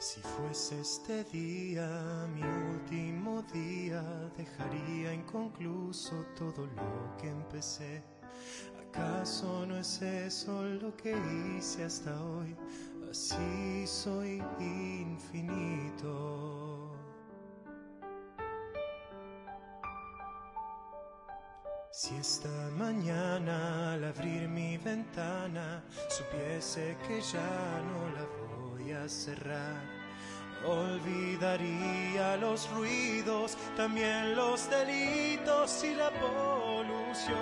Si fuese este día mi último día, dejaría inconcluso todo lo que empecé. ¿Acaso no es eso lo que hice hasta hoy? Así soy infinito. Si esta mañana al abrir mi ventana supiese que ya no la cerrar, olvidaría los ruidos, también los delitos y la polución.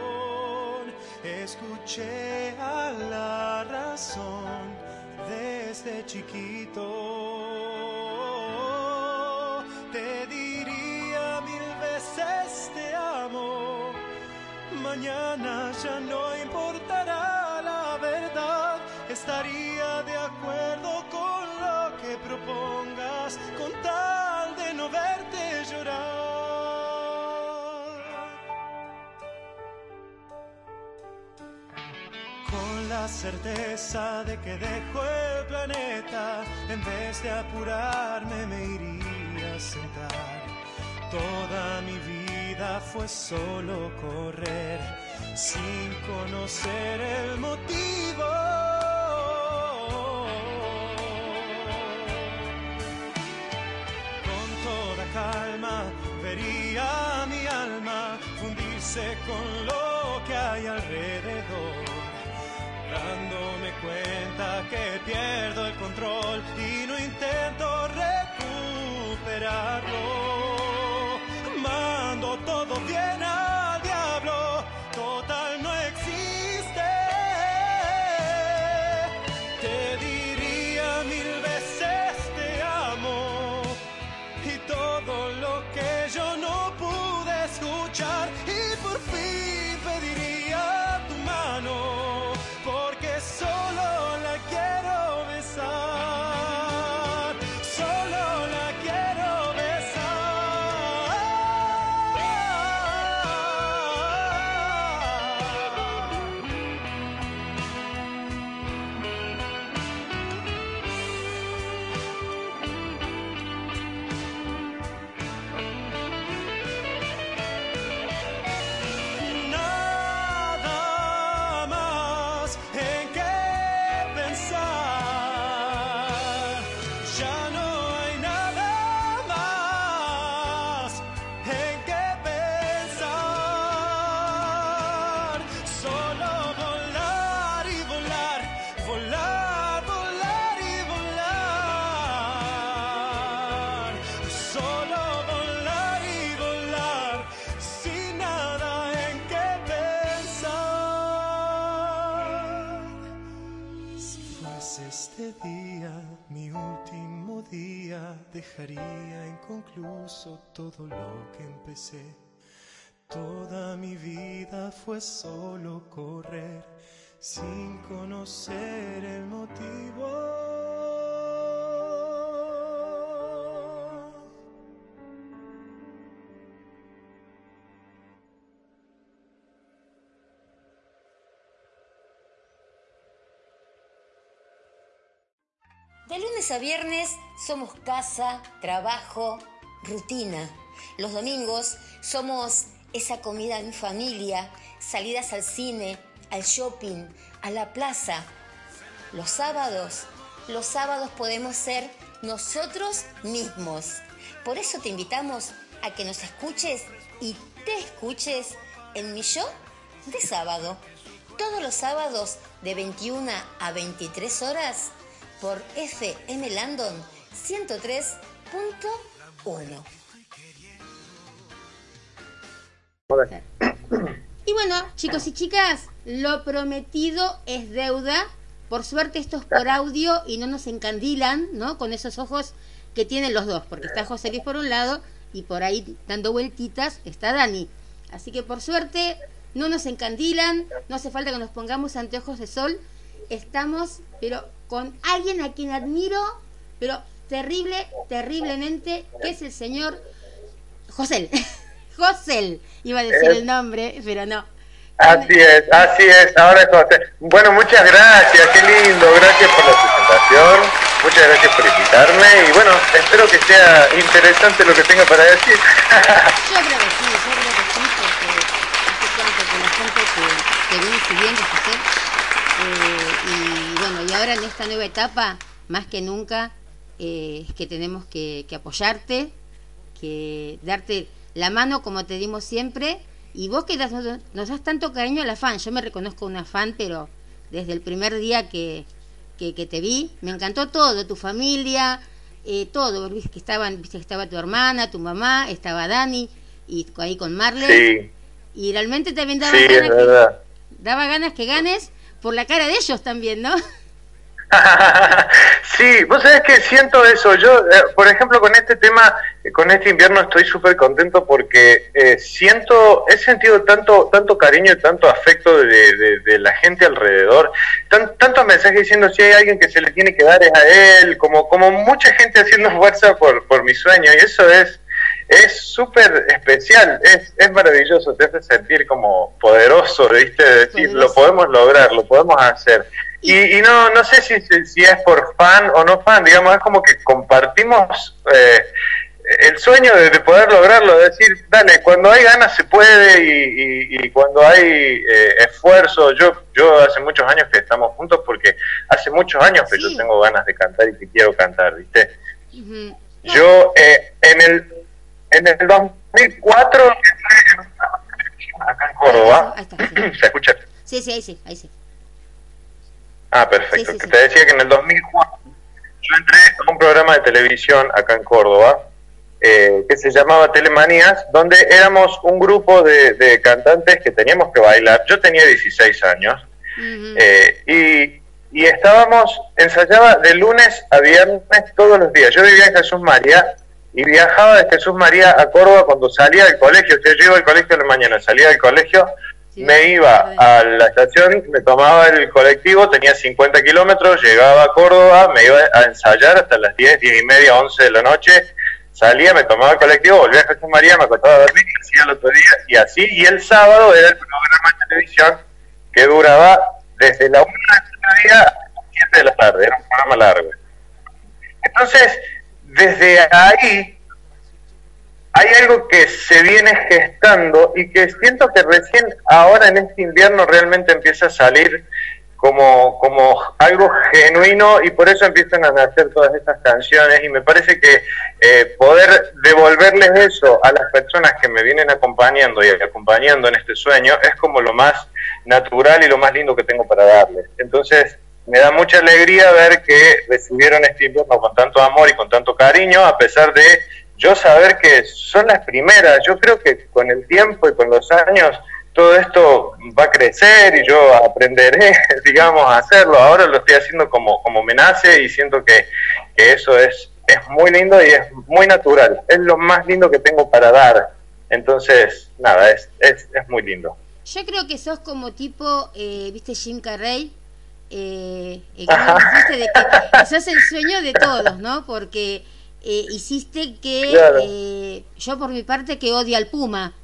Escuché a la razón desde chiquito, te diría mil veces te amo. Mañana ya no importará con tal de no verte llorar. Con la certeza de que dejo el planeta, en vez de apurarme me iría a sentar. Toda mi vida fue solo correr sin conocer el motivo. Con lo que hay alrededor. Dándome cuenta que pierdo el control y no intento recuperarlo todo lo que empecé. Toda mi vida fue solo correr sin conocer el motivo. De lunes a viernes somos casa, trabajo, rutina. Los domingos somos esa comida en familia, salidas al cine, al shopping, a la plaza. Los sábados, los sábados podemos ser nosotros mismos. Por eso te invitamos a que nos escuches y te escuches en mi show de sábado. Todos los sábados de 21 a 23 horas por FM Landon 103.1. Y bueno, chicos y chicas, lo prometido es deuda. Por suerte esto es por audio y no nos encandilan, ¿no? Con esos ojos que tienen los dos, porque está José Luis por un lado y por ahí dando vueltitas está Dani. Así que por suerte no nos encandilan, no hace falta que nos pongamos anteojos de sol. Estamos, pero con alguien a quien admiro, pero terrible, terriblemente, que es el señor José. José, iba a decir el nombre, pero no. Así es, así es. Ahora es José. Bueno, muchas gracias, qué lindo. Gracias por la presentación. Muchas gracias por invitarme y bueno, espero que sea interesante lo que tenga para decir. yo creo que sí, yo creo que sí, porque hace cuánto que la gente que, que viene siguiendo eh, y bueno, y ahora en esta nueva etapa, más que nunca, eh, es que tenemos que, que apoyarte, que darte la mano como te dimos siempre y vos que das, nos das tanto cariño a la fan, yo me reconozco una fan, pero desde el primer día que, que, te vi, me encantó todo, tu familia, eh, todo, viste que estaban, viste que estaba tu hermana, tu mamá, estaba Dani, y ahí con Marley. Y realmente también daba, ganas que, daba ganas que ganes por la cara de ellos también, ¿no? sí, vos sabés que siento eso. Yo, eh, por ejemplo, con este tema, eh, con este invierno estoy súper contento porque eh, siento, he sentido tanto, tanto cariño y tanto afecto de, la gente alrededor, tan, tantos mensajes diciendo si hay alguien que se le tiene que dar es a él, como, como mucha gente haciendo fuerza por, por mi sueño y eso es es súper especial, es, es maravilloso, te hace sentir como poderoso, ¿viste? decir, lo podemos lograr, lo podemos hacer. Y, no, no sé si, si, es por fan o no fan, digamos, es como que compartimos eh, el sueño de, poder lograrlo, de decir, dale, cuando hay ganas se puede y, cuando hay eh, esfuerzo, yo yo hace muchos años que estamos juntos porque hace muchos años que yo tengo ganas de cantar y que quiero cantar, ¿viste? Yo eh, en el en el 2004 acá en Córdoba, ¿se escucha? Sí, sí, ahí sí, ahí sí. Ah, perfecto. Te decía que en el 2004 yo entré a un programa de televisión acá en Córdoba eh, que se llamaba Telemanías, donde éramos un grupo de, cantantes que teníamos que bailar. Yo tenía 16 años eh, y, y estábamos, ensayaba de lunes a viernes todos los días. Yo vivía en Jesús María y viajaba de Jesús María a Córdoba cuando salía del colegio. O sea, yo iba al colegio en la mañana, salía del colegio me iba a la estación, me tomaba el colectivo, tenía 50 kilómetros, llegaba a Córdoba, me iba a ensayar hasta las 10, 10 y media, 11 de la noche, salía, me tomaba el colectivo, volvía a Jesús María, me acostaba a dormir y hacía el otro día, y así, y el sábado era el programa de televisión que duraba desde la 1 de día hasta las 7 de la tarde, era un programa largo. Entonces, desde ahí hay algo que se viene gestando y que siento que recién ahora en este invierno realmente empieza a salir como, como algo genuino y por eso empiezan a nacer todas estas canciones y me parece que eh, poder devolverles eso a las personas que me vienen acompañando y acompañando en este sueño es como lo más natural y lo más lindo que tengo para darles. Entonces me da mucha alegría ver que recibieron este invierno con tanto amor y con tanto cariño a pesar de yo saber que son las primeras, yo creo que con el tiempo y con los años todo esto va a crecer y yo aprenderé, digamos, a hacerlo. Ahora lo estoy haciendo como, como me nace y siento que, eso es, es muy lindo y es muy natural. Es lo más lindo que tengo para dar. Entonces, nada, es, es, es muy lindo. Yo creo que sos como tipo, eh, viste, Jim Carrey, eh, eh de que sos el sueño de todos, ¿no? Porque eh, hiciste que eh, yo por mi parte que odio al Puma,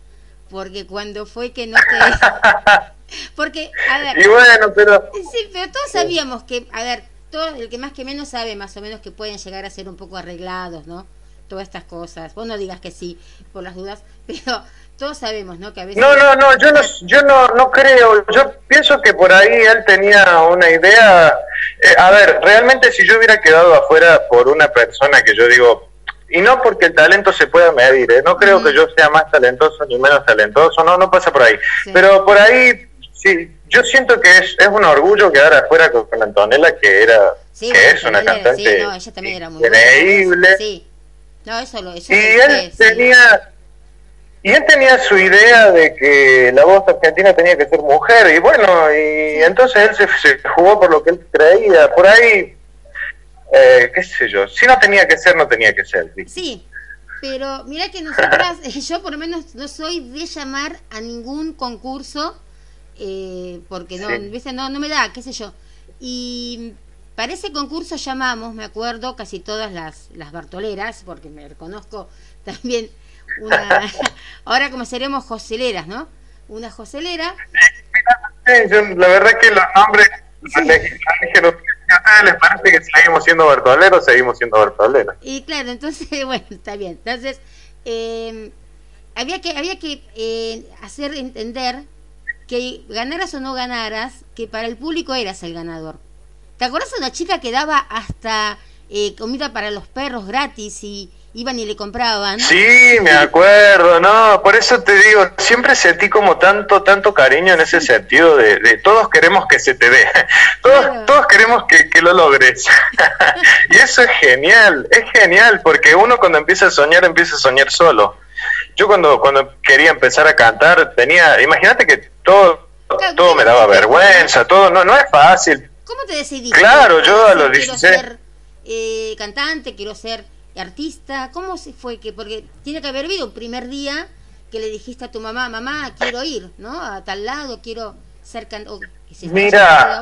porque cuando fue que no te... porque, a ver... Y bueno, pero... Sí, pero todos sabíamos que, a ver, todo, el que más que menos sabe más o menos que pueden llegar a ser un poco arreglados, ¿no? Todas estas cosas. Vos no digas que sí, por las dudas, pero todos sabemos, ¿no? Que a veces... No, no, no, yo no, yo no, no creo, yo pienso que por ahí él tenía una idea, eh, a ver, realmente si yo hubiera quedado afuera por una persona que yo digo, y no porque el talento se pueda medir, ¿eh? no creo que yo sea más talentoso ni menos talentoso, no, no pasa por ahí, pero por ahí, sí, yo siento que es, es un orgullo quedar afuera con, Antonella, que era, que es una cantante sí, no, ella también era muy increíble. Sí. No, eso lo, eso y él tenía y él tenía su idea de que la voz argentina tenía que ser mujer, y bueno, y entonces él se, jugó por lo que él creía. Por ahí, eh, qué sé yo, si no tenía que ser, no tenía que ser. Sí, pero mira que nosotras, yo por lo menos no soy de llamar a ningún concurso, eh, porque no, no, no me da, qué sé yo. Y para ese concurso llamamos, me acuerdo, casi todas las, las Bartoleras, porque me reconozco también una, ahora como seremos joseleras, ¿no? Una joselera. la verdad que los nombres ustedes les parece que seguimos siendo bertoleros, seguimos siendo bertoleros. Y claro, entonces, bueno, está bien. Entonces, eh, había que, había que eh, hacer entender que ganaras o no ganaras, que para el público eras el ganador. ¿Te acuerdas de una chica que daba hasta eh, comida para los perros gratis y iban y le compraban? Sí, me acuerdo, no, por eso te digo, siempre sentí como tanto, tanto cariño en ese sentido de, de todos queremos que se te dé, todos, todos queremos que, que lo logres. y eso es genial, es genial, porque uno cuando empieza a soñar, empieza a soñar solo. Yo cuando, cuando quería empezar a cantar, tenía, imagínate que todo, todo me daba vergüenza, todo, no, no es fácil. ¿Cómo te decidiste? Claro, yo a los Quiero 16... ser eh, cantante, quiero ser artista. ¿Cómo se fue que? Porque tiene que haber habido un primer día que le dijiste a tu mamá, mamá, quiero ir, ¿no? A tal lado, quiero ser cantante. Mira,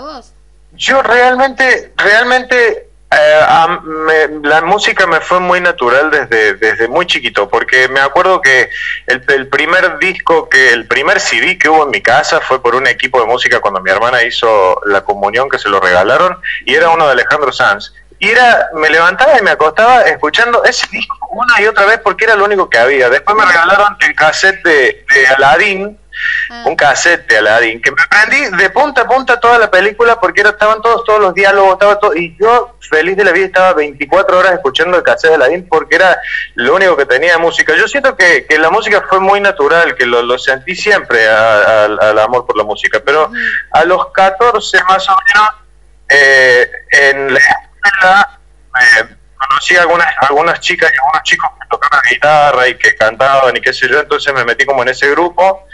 yo realmente, realmente eh, a- me- la música me fue muy natural desde, desde muy chiquito, porque me acuerdo que el, el primer disco, que el primer CD que hubo en mi casa fue por un equipo de música cuando mi hermana hizo la comunión que se lo regalaron, y era uno de Alejandro Sanz. Y era, me levantaba y me acostaba escuchando ese disco una y otra vez porque era lo único que había. Después me regalaron el cassette de, de Aladdin, Ah. un cassette de Aladdin, que me aprendí de punta a punta toda la película porque era, estaban todos, todos los diálogos, estaba todo, y yo feliz de la vida estaba 24 horas escuchando el cassette de Aladdin porque era lo único que tenía de música. Yo siento que, que la música fue muy natural, que lo, lo sentí siempre a- a- al amor por la música, pero a los 14 más o menos, eh, en la conocí a algunas, algunas chicas y algunos chicos que tocaban guitarra y que cantaban y qué sé yo, entonces me metí como en ese grupo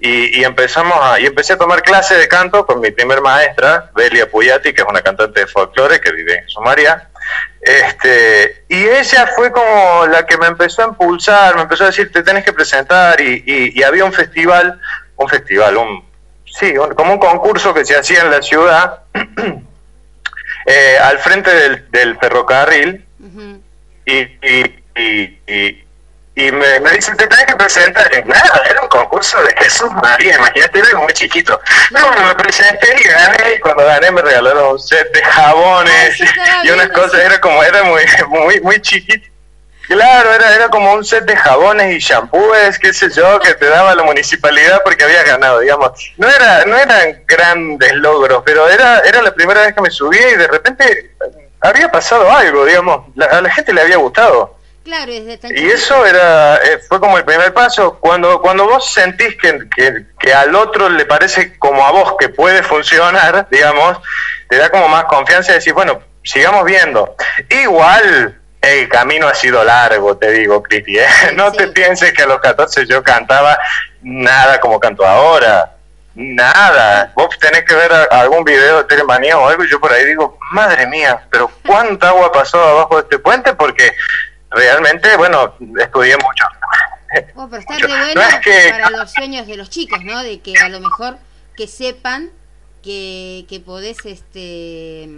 y, empezamos a, y empecé a tomar clases de canto con mi primer maestra, Belia Puyati, que es una cantante de folclore que vive en Sumaria. Este, y ella fue como la que me empezó a impulsar, me empezó a decir, te tenés que presentar, y, y- y había un festival, un festival, un, sí, un- como un concurso que se hacía en la ciudad, eh, al frente del, del ferrocarril, y, y, y, y, y me, me dicen, te tenés que presentar. Y nada, era un concurso de Jesús María, imagínate, era muy chiquito. Bueno, me presenté y gané, y cuando gané me regalaron un set de jabones Ay, sí, estaba y unas cosas, era como, era muy, muy, muy chiquito. Claro, era, era como un set de jabones y shampoos, qué sé yo, que te daba la municipalidad porque habías ganado, digamos. No era, no eran grandes logros, pero era, era la primera vez que me subía y de repente había pasado algo, digamos. La- a la gente le había gustado. Claro, tan Y eso era eh, fue como el primer paso. Cuando, cuando vos sentís que, que, que al otro le parece como a vos que puede funcionar, digamos, te da como más confianza y decís, bueno, sigamos viendo. Igual el camino ha sido largo, te digo, Cristi. ¿eh? No Sí. te pienses que a los 14 yo cantaba nada como canto ahora. Nada. Vos tenés que ver algún video de Telemanía o algo y yo por ahí digo, madre mía, pero cuánta agua pasó abajo de este puente porque realmente, bueno, estudié mucho. Oh, pero está Mucho. re bueno No es que- para los sueños de los chicos, ¿no? De que a lo mejor que sepan que, que podés, este...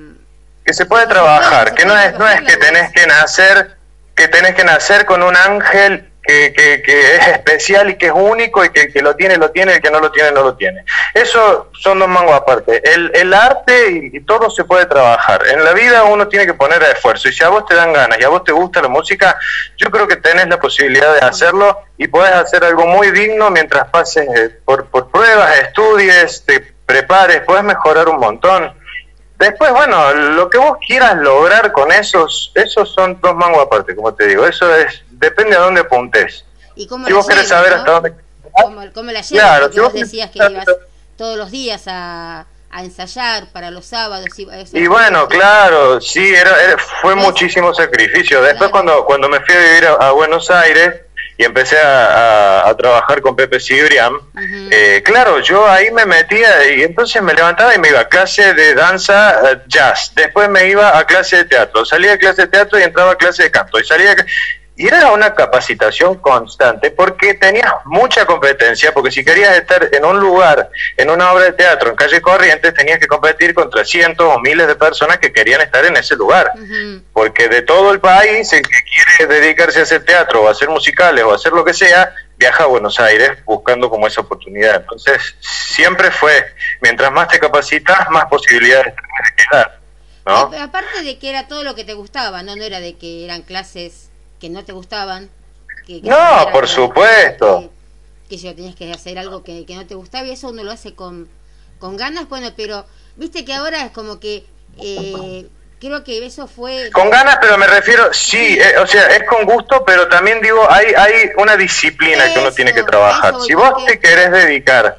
que se puede trabajar, que no es, no es que tenés que nacer, que tenés que nacer con un ángel que, que, que es especial y que es único y que el que lo tiene, lo tiene, el que no lo tiene, no lo tiene. Eso son dos mangos aparte. El, el arte y, todo se puede trabajar. En la vida uno tiene que poner esfuerzo y si a vos te dan ganas y a vos te gusta la música, yo creo que tenés la posibilidad de hacerlo y podés hacer algo muy digno mientras pases eh, por, por pruebas, estudies, te prepares, podés mejorar un montón. Después, bueno, lo que vos quieras lograr con esos, esos son dos mangos aparte, como te digo. Eso es, depende a dónde apuntes. Y cómo Si vos querés llevas, saber ¿no? hasta dónde... Cómo, cómo la llevas, Claro, porque si vos decías que ibas todos los días a, a ensayar para los sábados. Y, bueno, claro, sí, era, era- fue muchísimo sacrificio. Después Claro. cuando, cuando me fui a vivir a, a Buenos Aires y empecé a, a- a trabajar con Pepe Cibrián, Ujú. eh, claro, yo ahí me metía y entonces me levantaba y me iba a clase de danza eh, jazz, después me iba a clase de teatro, salía de clase de teatro y entraba a clase de canto, y salía de... Y era una capacitación constante porque tenías mucha competencia, porque si querías estar en un lugar, en una obra de teatro, en calle Corrientes, tenías que competir contra cientos o miles de personas que querían estar en ese lugar porque de todo el país el que quiere dedicarse a hacer teatro o a hacer musicales o a hacer lo que sea, viaja a Buenos Aires buscando como esa oportunidad. Entonces, siempre fue, mientras más te capacitas, más posibilidades de quedar. ¿no? aparte de que era todo lo que te gustaba, no, no era de que eran clases que no te gustaban. Que, no, por supuesto. Que, yo tenías que hacer algo que, que no te gustaba y eso uno lo hace con, con ganas, bueno, pero viste que ahora es como que eh, creo que eso fue... Con ganas, pero me refiero, sí, eh, o sea, es con gusto, pero también digo, hay, hay una disciplina que uno tiene que trabajar. si vos te querés dedicar,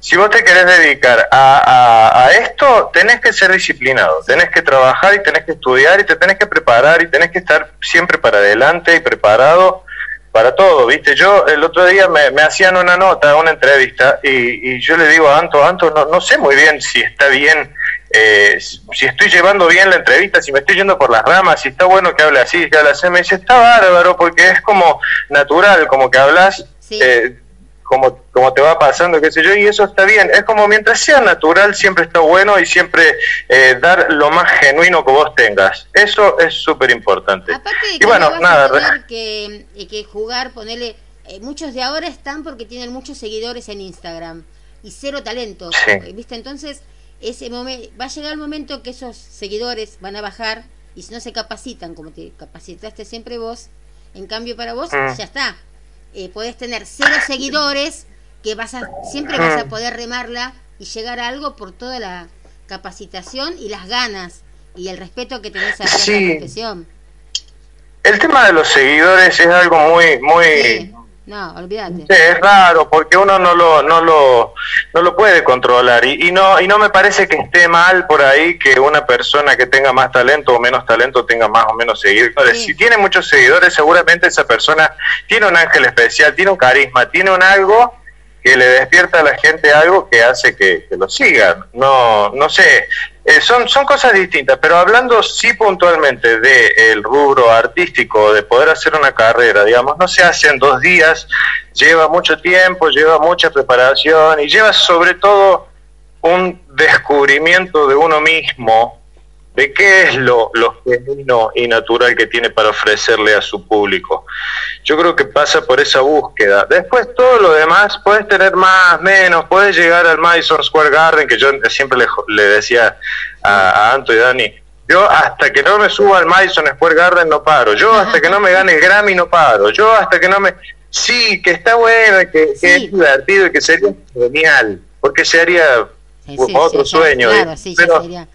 si vos te querés dedicar a, a, esto, tenés que ser disciplinado, tenés que trabajar y tenés que estudiar y te tenés que preparar y tenés que estar siempre para adelante y preparado para todo, ¿viste? Yo el otro día me, me hacían una nota, una entrevista, y, y, yo le digo a Anto, Anto, no, no sé muy bien si está bien eh, si estoy llevando bien la entrevista, si me estoy yendo por las ramas, si está bueno que hable así, que hable así, me dice, está bárbaro, porque es como natural, como que hablas, eh, como, como te va pasando, qué sé yo, y eso está bien. Es como mientras sea natural, siempre está bueno y siempre eh, dar lo más genuino que vos tengas. Eso es súper importante. y bueno, nada. que, que jugar, ponerle. muchos de ahora están porque tienen muchos seguidores en Instagram y cero talento. ¿Viste? Entonces ese momento, va a llegar el momento que esos seguidores van a bajar y si no se capacitan como te capacitaste siempre vos, en cambio para vos mm. ya está. Eh, podés tener cero seguidores que vas a siempre vas a mm. poder remarla y llegar a algo por toda la capacitación y las ganas y el respeto que tenés a la profesión. El tema de los seguidores es algo muy muy no, olvídate. es raro porque uno no lo, no lo, no lo puede controlar y, y, no, y no me parece que esté mal por ahí que una persona que tenga más talento o menos talento tenga más o menos seguidores. Si tiene muchos seguidores, seguramente esa persona tiene un ángel especial, tiene un carisma, tiene un algo que le despierta a la gente algo que hace que, que lo sigan. No, no sé, eh, son, son cosas distintas, pero hablando sí puntualmente del rubro artístico, de poder hacer una carrera, digamos, no se hace en dos días, lleva mucho tiempo, lleva mucha preparación y lleva sobre todo un descubrimiento de uno mismo, de qué es lo, lo genuino y natural que tiene para ofrecerle a su público. Yo creo que pasa por esa búsqueda. Después todo lo demás, puedes tener más, menos, puedes llegar al Madison Square Garden, que yo siempre le, decía a, Anto y Dani, yo hasta que no me suba al Madison Square Garden no paro, yo hasta que no me gane el Grammy no paro, yo hasta que no me... Sí, que está bueno, que, es divertido y que sería genial, porque sería otro sueño. Claro, sí, sería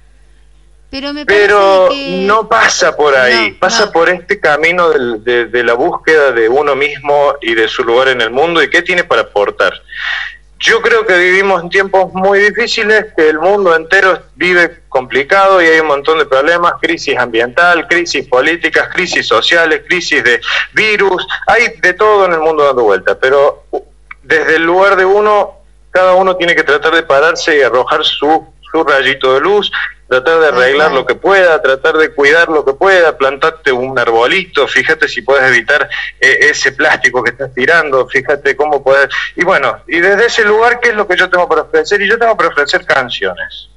pero, no pasa por ahí, pasa por este camino de, la búsqueda de uno mismo y de su lugar en el mundo y qué tiene para aportar. Yo creo que vivimos en tiempos muy difíciles, que el mundo entero vive complicado y hay un montón de problemas, crisis ambiental, crisis políticas, crisis sociales, crisis de virus, hay de todo en el mundo dando vuelta, pero desde el lugar de uno, cada uno tiene que tratar de pararse y arrojar su, su rayito de luz tratar de arreglar lo que pueda, tratar de cuidar lo que pueda, plantarte un arbolito, fíjate si puedes evitar eh, ese plástico que estás tirando, fíjate cómo puedes... Y bueno, y desde ese lugar, ¿qué es lo que yo tengo para ofrecer? Y yo tengo para ofrecer canciones.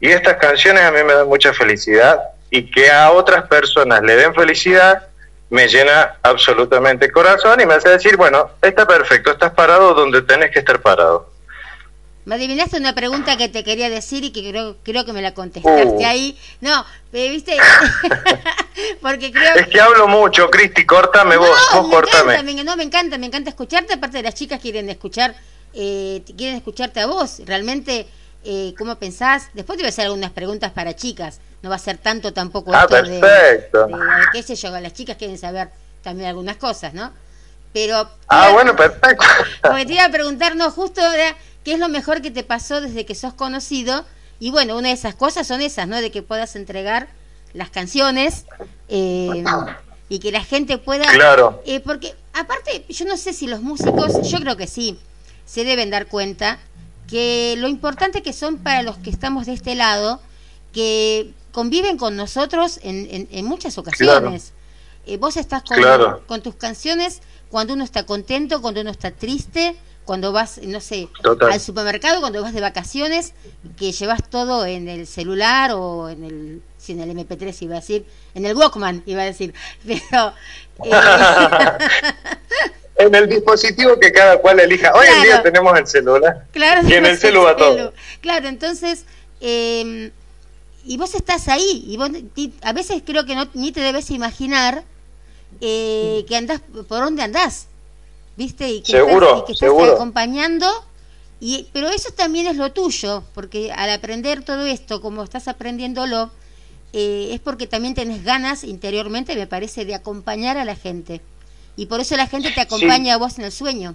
Y estas canciones a mí me dan mucha felicidad y que a otras personas le den felicidad me llena absolutamente el corazón y me hace decir, bueno, está perfecto, estás parado donde tenés que estar parado. Me adivinaste una pregunta que te quería decir y que creo, creo que me la contestaste uh. ahí. No, ¿viste? Porque creo Es que hablo mucho, Cristi, córtame vos, vos me córtame. Encanta, no, me encanta, me encanta escucharte. Aparte de las chicas quieren escuchar, eh, quieren escucharte a vos. Realmente, eh, ¿cómo pensás? Después te voy a hacer algunas preguntas para chicas. No va a ser tanto tampoco ah, perfecto. De, qué sé yo, las chicas quieren saber también algunas cosas, ¿no? Pero... Ah, bueno, perfecto. Porque te iba a preguntar, no, justo ¿Qué es lo mejor que te pasó desde que sos conocido? Y bueno, una de esas cosas son esas, ¿no? De que puedas entregar las canciones eh, y que la gente pueda... Claro. Eh, porque aparte, yo no sé si los músicos, yo creo que sí, se deben dar cuenta que lo importante que son para los que estamos de este lado, que conviven con nosotros en, en, muchas ocasiones. Eh, vos estás con, con tus canciones cuando uno está contento, cuando uno está triste, cuando vas, no sé, al supermercado, cuando vas de vacaciones, que llevas todo en el celular o en el, si en el MP3 iba a decir, en el Walkman iba a decir, pero... Eh, en el dispositivo que cada cual elija. Hoy en día tenemos el celular. Claro, y en el celular todo. Claro, entonces... Eh, y vos estás ahí, y vos a veces creo que no, ni te debes imaginar eh, que andás, por dónde andás, ¿viste? Y que seguro, estás, acompañando, y, pero eso también es lo tuyo, porque al aprender todo esto, como estás aprendiéndolo, eh, es porque también tenés ganas interiormente, me parece, de acompañar a la gente. Y por eso la gente te acompaña a vos en el sueño.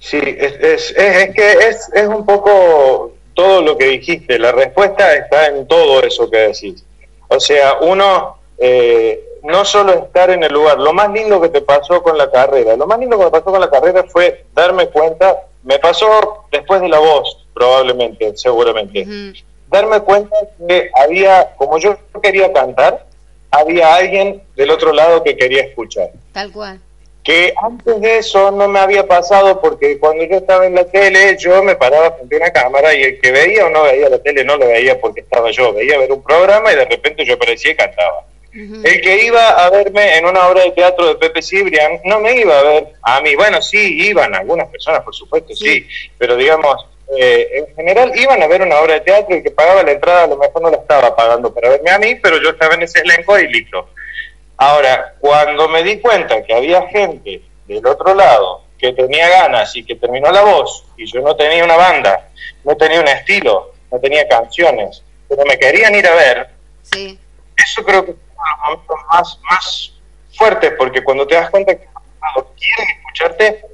Sí, es, es, es, que es, es un poco todo lo que dijiste. La respuesta está en todo eso que decís. O sea, uno eh, no solo estar en el lugar, lo más lindo que te pasó con la carrera, lo más lindo que me pasó con la carrera fue darme cuenta, me pasó después de la voz, probablemente, seguramente, darme cuenta que había, como yo quería cantar, había alguien del otro lado que quería escuchar. Tal cual. Que antes de eso no me había pasado porque cuando yo estaba en la tele, yo me paraba frente a una cámara y el que veía o no veía la tele no lo veía porque estaba yo. Veía ver un programa y de repente yo aparecía y cantaba. El que iba a verme en una obra de teatro de Pepe Cibrian no me iba a ver a mí. Bueno, sí, iban algunas personas, por supuesto, sí, pero digamos, eh, en general iban a ver una obra de teatro y que pagaba la entrada a lo mejor no la estaba pagando para verme a mí, pero yo estaba en ese elenco y listo. Ahora, cuando me di cuenta que había gente del otro lado que tenía ganas y que terminó la voz y yo no tenía una banda, no tenía un estilo, no tenía canciones, pero me querían ir a ver, sí. eso creo que momentos más, más fuertes, porque cuando te das cuenta que quieren escucharte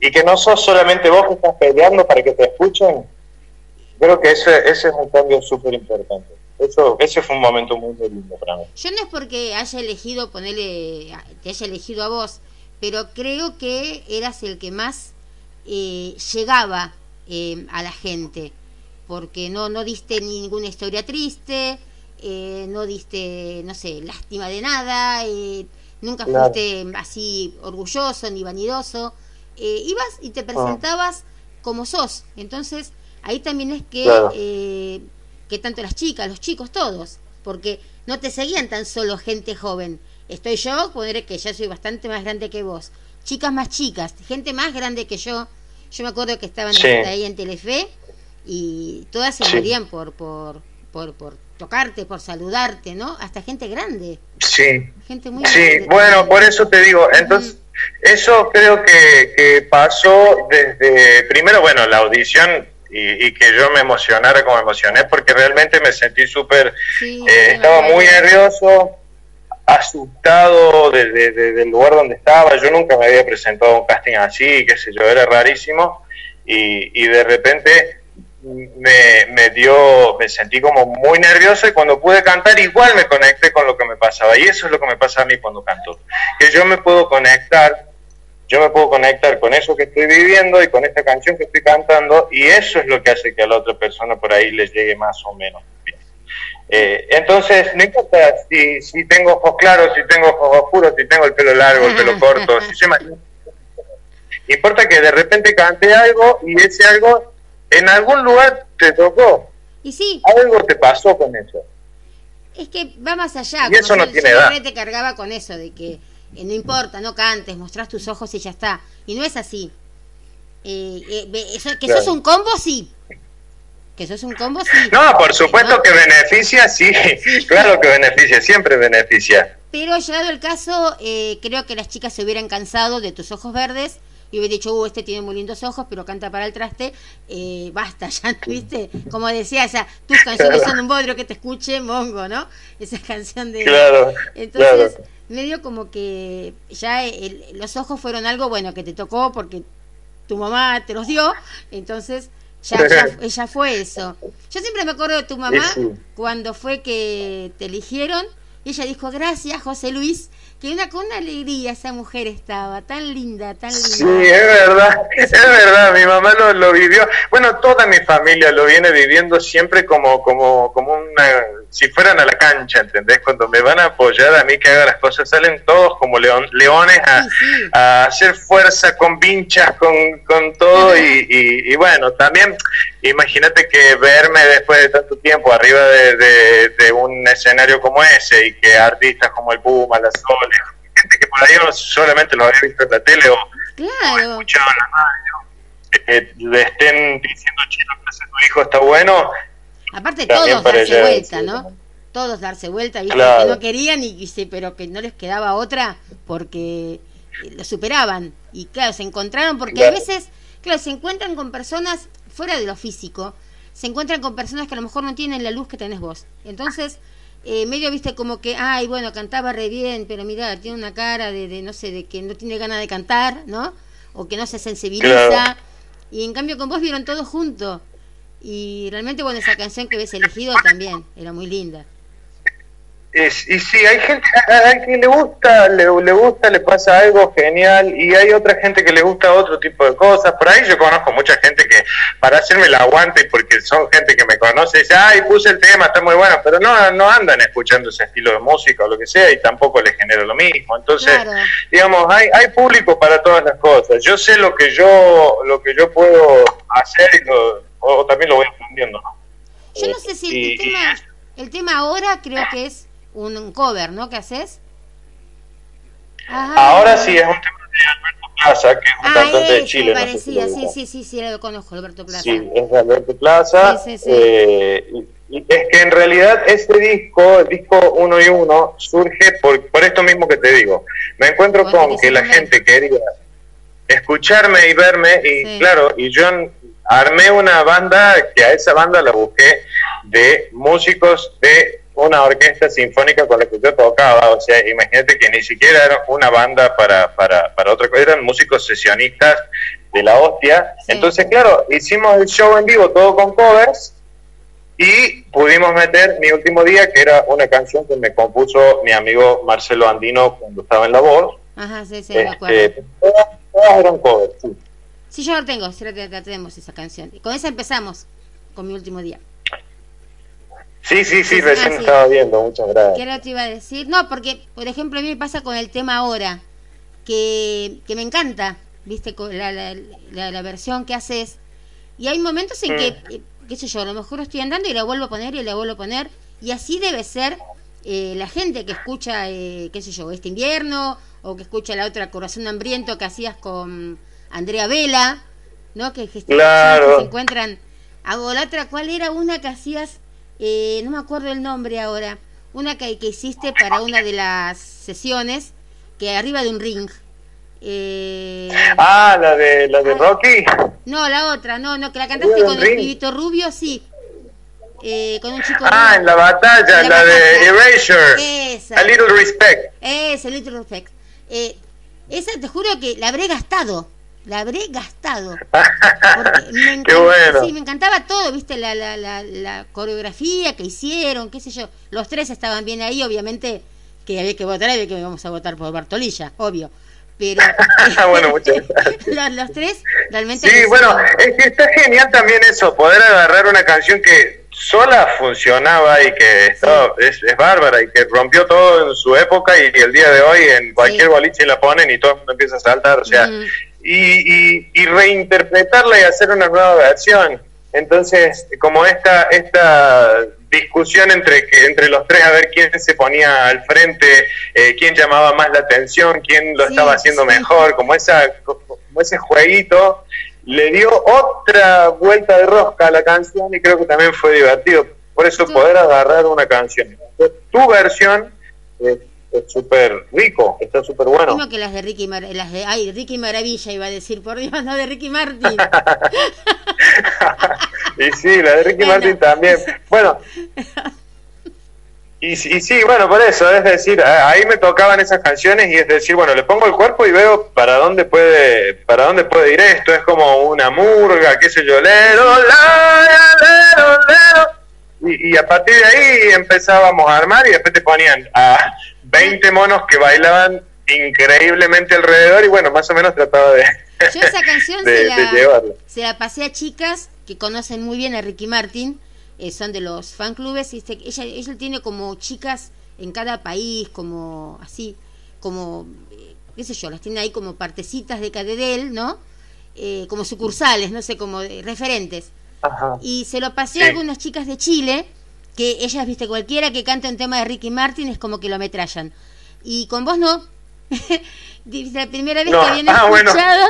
y que no sos solamente vos que estás peleando para que te escuchen, creo que ese, ese es un cambio súper importante. Eso, ese fue un momento muy lindo para mí. Yo no es porque haya elegido ponerle, te haya elegido a vos, pero creo que eras el que más eh, llegaba eh, a la gente, porque no, no diste ninguna historia triste, eh, no diste, no sé, lástima de nada, eh, nunca fuiste así orgulloso ni vanidoso, eh, ibas y te presentabas como sos. Entonces, ahí también es que, que tanto las chicas, los chicos, todos, porque no te seguían tan solo gente joven. Estoy yo, poner que ya soy bastante más grande que vos. Chicas más chicas, gente más grande que yo. Yo me acuerdo que estaban ahí en Telefe y todas se morían por, por, por, por tocarte, por saludarte, ¿no? Hasta gente grande. Sí. Gente muy Sí, bueno, por eso te digo, entonces, eso creo que, pasó desde, primero, bueno, la audición y, que yo me emocionara como emocioné, porque realmente me sentí súper, eh, estaba muy nervioso, asustado del lugar donde estaba, yo nunca me había presentado a un casting así, qué sé yo, era rarísimo, y, y de repente me, me dio, me sentí como muy nervioso y cuando pude cantar igual me conecté con lo que me pasaba y eso es lo que me pasa a mí cuando canto, que yo me puedo conectar, yo me puedo conectar con eso que estoy viviendo y con esta canción que estoy cantando y eso es lo que hace que a la otra persona por ahí les llegue más o menos. Eh, entonces, no importa si, si tengo ojos claros, si tengo ojos oscuros, si tengo el pelo largo, el pelo corto, si se me... Importa que de repente cante algo y ese algo en algún lugar te tocó. Y sí. Algo te pasó con eso. Es que va más allá. Y eso no tiene edad. te cargaba con eso de que eh, no importa, no cantes, mostrás tus ojos y ya está. Y no es así. Eh, eh, que sos un combo, sí. Que sos un combo, sí. No, por supuesto que beneficia, sí. Claro que beneficia, siempre beneficia. Pero llegado el caso, creo que las chicas se hubieran cansado de tus ojos verdes y hubiera dicho, uh, este tiene muy lindos ojos, pero canta para el traste, eh, basta, ya, ¿viste? Como decía, esa, tus canciones son un bodrio que te escuche, mongo, ¿no? Esa canción de... Claro, Entonces, medio como que ya los ojos fueron algo bueno que te tocó porque tu mamá te los dio, entonces ya, ya, fue eso. Yo siempre me acuerdo de tu mamá cuando fue que te eligieron y ella dijo, gracias José Luis, que una con una alegría esa mujer estaba, tan linda, tan linda. Sí, es verdad, es verdad, mi mamá lo, lo vivió, bueno, toda mi familia lo viene viviendo siempre como, como, como una, si fueran a la cancha, ¿entendés? Cuando me van a apoyar a mí que haga las cosas, salen todos como león, leones a, hacer fuerza con vinchas, con, con todo, y, y, bueno, también imagínate que verme después de tanto tiempo arriba de, de, un escenario como ese y que artistas como el Puma, la Sol, por ahí solamente lo había visto en la tele o, escuchado en la radio, que le estén diciendo, chico, que tu hijo está bueno, Aparte todos darse vuelta, ¿no? Todos darse vuelta, ¿viste? que no querían y, pero que no les quedaba otra porque lo superaban. Y claro, se encontraron porque a veces, claro, se encuentran con personas fuera de lo físico, se encuentran con personas que a lo mejor no tienen la luz que tenés vos. Entonces, eh, medio viste como que, ay, bueno, cantaba re bien, pero mira, tiene una cara de, de, no sé, de que no tiene ganas de cantar, ¿no? O que no se sensibiliza. Y en cambio con vos vieron todo junto. Y realmente, bueno, esa canción que ves elegido también era muy linda. Es, y sí, hay gente a quien le gusta, le, le, gusta, le pasa algo genial y hay otra gente que le gusta otro tipo de cosas. Por ahí yo conozco mucha gente que para hacerme la aguante porque son gente que me conoce, dice, ay, puse el tema, está muy bueno, pero no, no andan escuchando ese estilo de música o lo que sea y tampoco les genera lo mismo. Entonces, digamos, hay, hay público para todas las cosas. Yo sé lo que yo, lo que yo puedo hacer y o también lo voy aprendiendo. Yo no sé si el, tema, el tema ahora creo que es un cover, ¿no? ¿Qué haces? Ahora sí, es un tema de Alberto Plaza, que es un ah, cantante de Chile. Parecía, sí, sí, sí, sí, lo conozco, Alberto Plaza. Sí, es de Alberto Plaza. Eh, y, es que en realidad ese disco, el disco uno y uno, surge por, por esto mismo que te digo. Me encuentro con que la gente quería escucharme y verme, y claro, y yo armé una banda que a esa banda la busqué de músicos de una orquesta sinfónica con la que yo tocaba, o sea, imagínate que ni siquiera era una banda para, para, para otra cosa, eran músicos sesionistas de la hostia. Entonces, claro, hicimos el show en vivo todo con covers y pudimos meter mi último día, que era una canción que me compuso mi amigo Marcelo Andino cuando estaba en la voz. Ajá, sí, sí, me este, acuerdo. Todas, eran covers, sí. Sí, yo la tengo, sí la tenemos esa canción. Y con esa empezamos, con mi último día. Sí, sí, sí, recién estaba viendo, muchas gracias. ¿Qué te iba a decir? No, porque, por ejemplo, a mí me pasa con el tema ahora, que, que me encanta, viste, la, la, la, versión que haces. Y hay momentos en que, mm. eh, qué sé yo, a lo mejor estoy andando y la vuelvo a poner y la vuelvo a poner. Y así debe ser eh, la gente que escucha, eh, qué sé yo, este invierno, o que escucha la otra Corazón Hambriento que hacías con Andrea Vela, ¿no? Que, que, claro. se encuentran. La otra, ¿cuál era una que hacías? Eh, no me acuerdo el nombre ahora, una que, que, hiciste para una de las sesiones, que arriba de un ring. Eh, ah, la de, la de Rocky. No, la otra, no, no, que la cantaste con el pibito rubio, sí. Eh, con un chico. Ah, en la batalla, la, de Erasure. Esa. A Little Respect. Esa, Little Respect. Eh, esa te juro que la habré gastado la habré gastado. me Qué bueno. Sí, me encantaba todo, viste, la, la, la, la, coreografía que hicieron, qué sé yo. Los tres estaban bien ahí, obviamente que había que votar, había que vamos a votar por Bartolilla, obvio. Pero bueno, muchas gracias. Los, tres realmente... Sí, bueno, es que está genial también eso, poder agarrar una canción que sola funcionaba y que estaba, es, es, bárbara y que rompió todo en su época y, el día de hoy en cualquier boliche la ponen y todo el mundo empieza a saltar, o sea, y, y, reinterpretarla y hacer una nueva versión. Entonces, como esta, esta discusión entre, entre los tres a ver quién se ponía al frente, eh, quién llamaba más la atención, quién lo estaba haciendo mejor, como, esa, como ese jueguito, le dio otra vuelta de rosca a la canción y creo que también fue divertido. Por eso poder agarrar una canción, tu versión, eh, es súper rico, está súper bueno. Mismo que las de Ricky Mar las de ay, Ricky Maravilla iba a decir, por Dios, no de Ricky Martin. y sí, la de Ricky Martin también. Bueno. Y, y, sí, bueno, por eso, es decir, ahí me tocaban esas canciones y es decir, bueno, le pongo el cuerpo y veo para dónde puede, para dónde puede ir esto, es como una murga, qué sé yo, lero, la, lero, lero y, a partir de ahí empezábamos a armar y después te ponían a 20 monos que bailaban increíblemente alrededor y bueno, más o menos trataba de... Yo esa canción se, la, se la pasé a chicas que conocen muy bien a Ricky Martin, eh, son de los fan clubes, y este, ella, ella tiene como chicas en cada país, como así, como, eh, qué sé yo, las tiene ahí como partecitas de Cadedel, ¿no? Eh, como sucursales, no sé, como referentes. Y se lo pasé a algunas chicas de Chile, que ellas, viste, cualquiera que cante un tema de Ricky Martin es como que lo ametrallan. Y con vos no. la primera vez que habían ah, escuchado,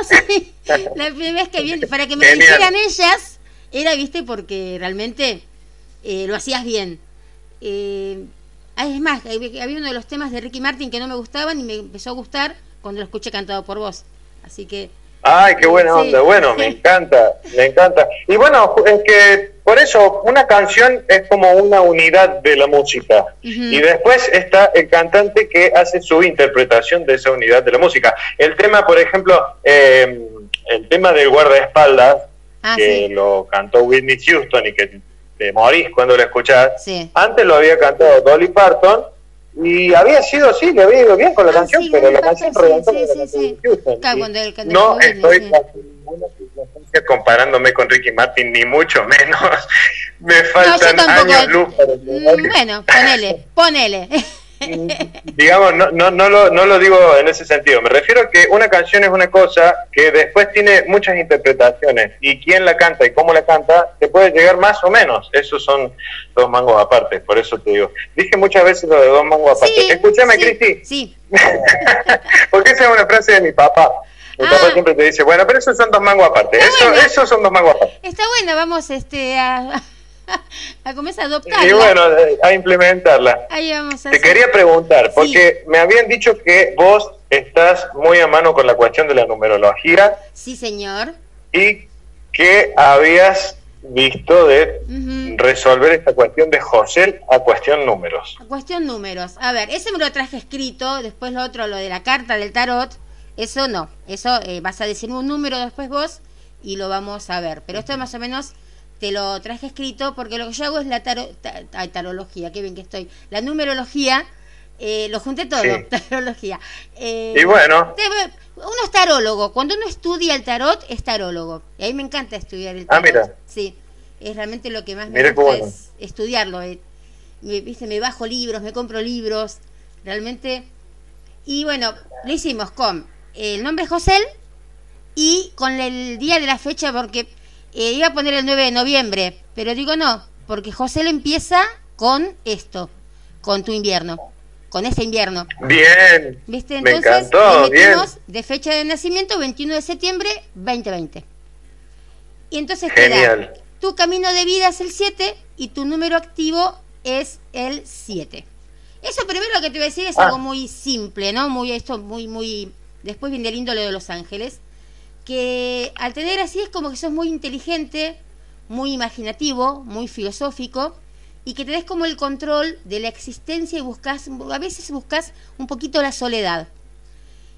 la primera vez que habían, para que me lo dijeran ellas, era, viste, porque realmente eh, lo hacías bien. Eh, es más, había uno de los temas de Ricky Martin que no me gustaban y me empezó a gustar cuando lo escuché cantado por vos. Así que Ay, qué buena onda. Bueno, me encanta, me encanta. Y bueno, es que por eso una canción es como una unidad de la música. Y después está el cantante que hace su interpretación de esa unidad de la música. El tema, por ejemplo, eh, el tema del guardaespaldas, ah, que lo cantó Whitney Houston y que te morís cuando lo escuchás. Antes lo había cantado Dolly Parton y había sido, sí, le había ido bien con la ah, canción, pero la canción reventó sí, sí, sí, No estoy comparándome con Ricky Martin, ni mucho menos. Me faltan años luz para mm, Bueno, ponele, ponele. digamos, no, no, no, lo, no lo digo en ese sentido. Me refiero a que una canción es una cosa que después tiene muchas interpretaciones y quién la canta y cómo la canta te puede llegar más o menos. Esos son dos mangos aparte, por eso te digo. Dije muchas veces lo de dos mangos aparte. Escúchame, Cristi. Sí. Porque esa es una frase de mi papá. Mi papá ah. siempre te dice, bueno, pero esos son dos mangos aparte. Eso, esos son dos mangos aparte. Está buena, vamos este, a, a comenzar a adoptarla. Y bueno, a implementarla. Te quería preguntar, porque me habían dicho que vos estás muy a mano con la cuestión de la numerología. Sí, señor. Y que habías visto de resolver esta cuestión de José a cuestión números. A cuestión números. A ver, ese me lo traje escrito, después lo otro, lo de la carta del tarot, eso no, eso eh, vas a decir un número después vos y lo vamos a ver. Pero esto es más o menos te lo traje escrito porque lo que yo hago es la tarología, qué bien que estoy. La numerología, eh, lo junté todo, tarología. Eh, y bueno. uno es tarólogo, cuando uno estudia el tarot es tarólogo. Y a mí me encanta estudiar el ah, tarot. Ah, mira. Sí, es realmente lo que más me gusta es estudiarlo. Eh. Me, ¿viste? me bajo libros, me compro libros, realmente. Y bueno, lo hicimos con el nombre José y con el día de la fecha porque eh, iba a poner el 9 de noviembre, pero digo no, porque José lo empieza con esto, con tu invierno, con este invierno. Bien. ¿Viste? Entonces, me metimos de fecha de nacimiento 21 de septiembre 2020. Y entonces Genial. tu camino de vida es el 7 y tu número activo es el 7. Eso primero lo que te voy a decir es ah. algo muy simple, ¿no? Muy esto muy muy después viene lindo lo de los ángeles que al tener así es como que sos muy inteligente, muy imaginativo, muy filosófico y que tenés como el control de la existencia y buscas, a veces buscas un poquito la soledad